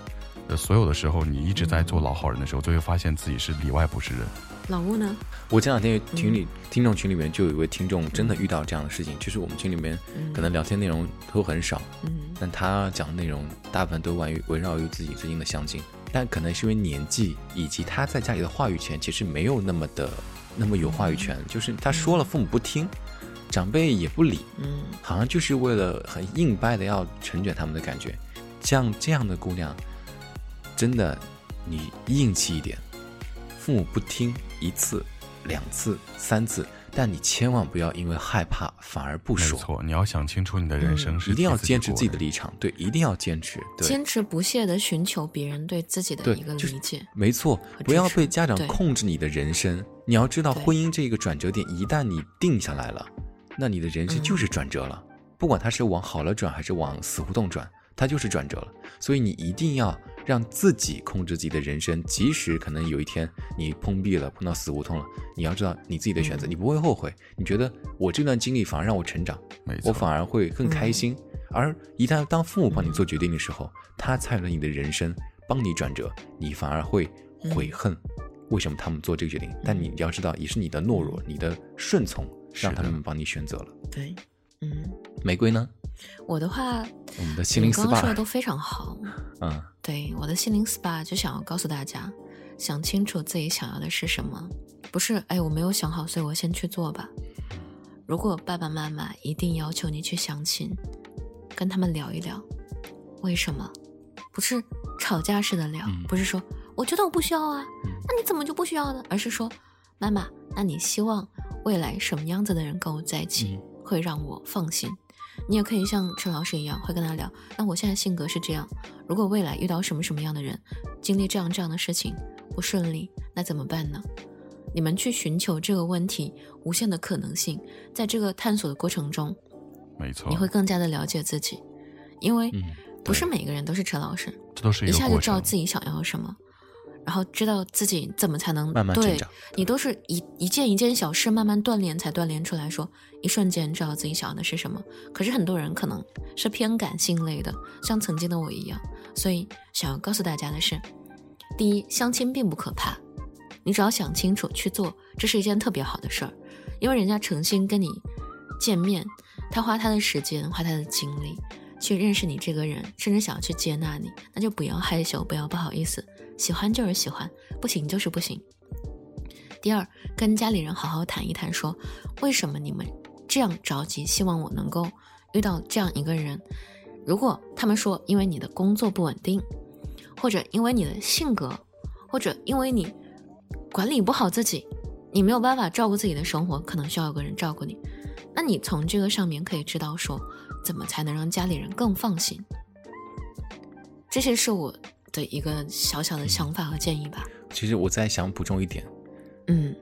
呃，所有的时候，你一直在做老好人的时候，就会发现自己是里外不是人。老吴呢？我前两天群里、听众群里面就有一位听众真的遇到这样的事情，就是我们群里面可能聊天内容都很少，嗯但他讲的内容大部分都围于围绕于自己最近的相亲，但可能是因为年纪以及他在家里的话语权其实没有那么的那么有话语权，就是他说了父母不听，长辈也不理，嗯好像就是为了很硬掰的要成全他们的感觉。像这样的姑娘，真的你硬气一点，父母不听一次、两次、三次，但你千万不要因为害怕反而不说。没错，你要想清楚你的人生是、嗯一定要坚持自己的立场，对，一定要坚持，对，坚持不懈的寻求别人对自己的一个就是理解。没错，不要被家长控制你的人生。你要知道，婚姻这个转折点，一旦你定下来了，那你的人生嗯就是转折了。不管它是往好了转，还是往死胡同转，它就是转折了。所以你一定要让自己控制自己的人生，即使可能有一天你碰壁了，碰到死胡同了，你要知道你自己的选嗯择，你不会后悔。你觉得我这段经历反而让我成长，我反而会更开心。嗯而一旦当父母帮你做决定的时候，他参与了你的人生，帮你转折，你反而会悔恨，为什么他们做这个决定？但你要知道，也是你的懦弱，你的顺从，让他们帮你选择了。对，嗯，玫瑰呢？我的话，我们的心灵你刚刚说的都非常好。嗯，对，我的心灵 SPA 就想要告诉大家，想清楚自己想要的是什么，不是哎我没有想好，所以我先去做吧。如果爸爸妈妈一定要求你去相亲，跟他们聊一聊，为什么？不是吵架式的聊，嗯不是说我觉得我不需要啊，嗯那你怎么就不需要呢？而是说，妈妈，那你希望未来什么样子的人跟我在一起、嗯会让我放心？你也可以像陈老师一样，会跟他聊。那我现在性格是这样，如果未来遇到什么什么样的人，经历这样这样的事情不顺利，那怎么办呢？你们去寻求这个问题无限的可能性，在这个探索的过程中，没错，你会更加的了解自己，因为嗯，不是每个人都是陈老师，这都是一一下就。知道自己想要什么，然后知道自己怎么才能对你都是一一件一件小事慢慢锻炼才锻炼出来说，一瞬间知道自己想要的是什么。可是很多人可能是偏感性类的，像曾经的我一样，所以想要告诉大家的是，第一，相亲并不可怕，你只要想清楚去做，这是一件特别好的事儿，因为人家诚心跟你见面，他花他的时间，花他的精力去认识你这个人，甚至想要去接纳你，那就不要害羞，不要不好意思，喜欢就是喜欢，不行就是不行。第二，跟家里人好好谈一谈说为什么你们这样着急，希望我能够遇到这样一个人。如果他们说因为你的工作不稳定，或者因为你的性格，或者因为你管理不好自己，你没有办法照顾自己的生活，可能需要有个人照顾你。那你从这个上面可以知道说，怎么才能让家里人更放心。这些是我的一个小小的想法和建议吧。其实我再想补充一点，嗯。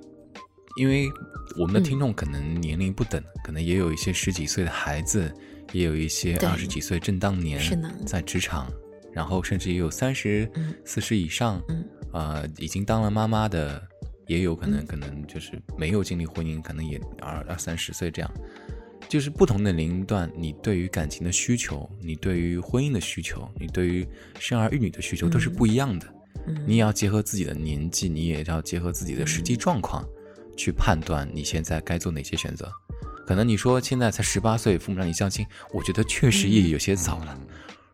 因为我们的嗯。听众可能年龄不等，可能也有一些十几岁的孩子，也有一些二十几岁正当年在职场，然后甚至也有三十嗯、四十以上，嗯。呃，已经当了妈妈的，也有可能嗯。可能就是没有经历婚姻，可能也二二三十岁这样。就是不同的年龄段，你对于感情的需求，你对于婚姻的需求，你对于生儿育女的需求都是嗯不一样的。嗯，你也要结合自己的年纪，你也要结合自己的实际状况，去判断你现在该做哪些选择。可能你说现在才十八岁，父母让你相亲，我觉得确实也有些早了。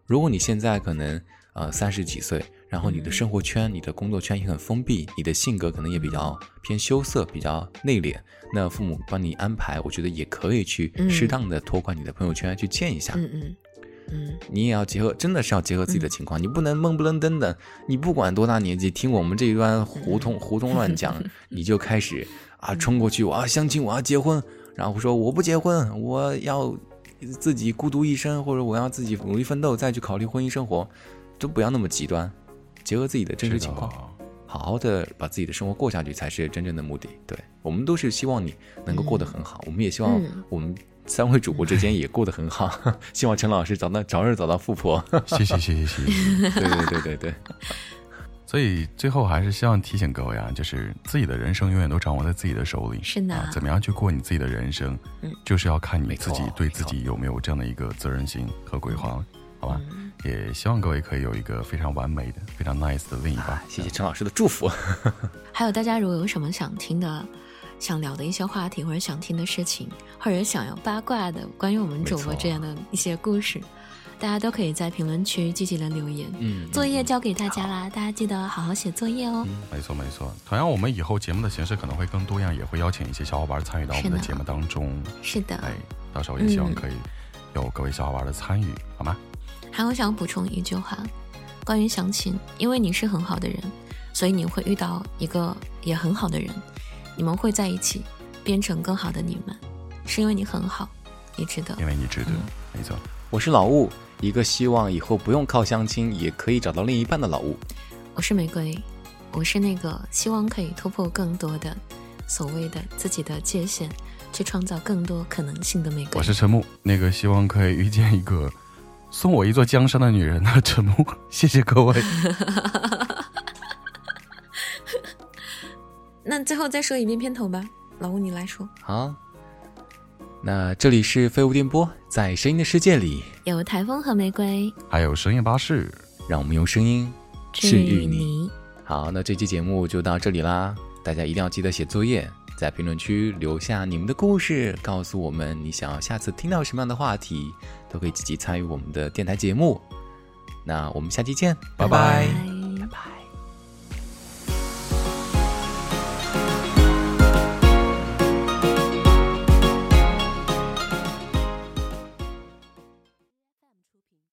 如果你现在可能呃三十几岁，然后你的生活圈、你的工作圈也很封闭，你的性格可能也比较偏羞涩、比较内敛，那父母帮你安排，我觉得也可以去嗯。适当的拓宽你的朋友圈，去见一下。嗯嗯。嗯。你也要结合，真的是要结合自己的情况，你不能闷不愣登的。你不管多大年纪，听我们这一段胡同胡同乱讲，你就开始啊冲过去，我要相亲，我要结婚，然后说我不结婚，我要自己孤独一生，或者我要自己努力奋斗，再去考虑婚姻生活，都不要那么极端，结合自己的真实情况，好好的把自己的生活过下去才是真正的目的。对我们都是希望你能够过得很好，我们也希望嗯。我们三位主播之间也过得很好，希望陈老师找到早日找到富婆。谢谢谢谢谢谢。对对对对对，所以最后还是希望提醒各位啊，就是自己的人生永远都掌握在自己的手里。是的。啊，怎么样去过你自己的人生，嗯。就是要看你自己对自己有没有这样的一个责任心和规划，好吧？嗯也希望各位可以有一个非常完美的、非常 nice 的另一半。谢谢陈老师的祝福。还有大家如果有什么想听的、想聊的一些话题，或者想听的事情，或者想要八卦的关于我们主播这样的一些故事，大家都可以在评论区积极的留言。嗯，作业交给大家啦，大家记得好好写作业哦。没错没错。同样，我们以后节目的形式可能会更多样，也会邀请一些小伙伴参与到我们的节目当中。是的，哎，到时候也希望嗯可以有各位小伙伴的参与，好吗？还有想补充一句话，关于相亲，因为你是很好的人，所以你会遇到一个也很好的人，你们会在一起，变成更好的你们，是因为你很好，你值得。因为你值得，嗯没错。我是老物，一个希望以后不用靠相亲也可以找到另一半的老物。我是玫瑰，我是那个希望可以突破更多的所谓的自己的界限，去创造更多可能性的玫瑰。我是陈木，那个希望可以遇见一个送我一座江山的女人 的陈木。谢谢各位。那最后再说一遍片头吧，老吴你来说。好，那这里是废物电波，在声音的世界里，有台风和玫瑰还有深夜巴士，让我们用声音治治愈。你。好，那这期节目就到这里啦，大家一定要记得写作业，在评论区留下你们的故事，告诉我们你想要下次听到什么样的话题，都可以积极参与我们的电台节目。那我们下期见，拜拜拜拜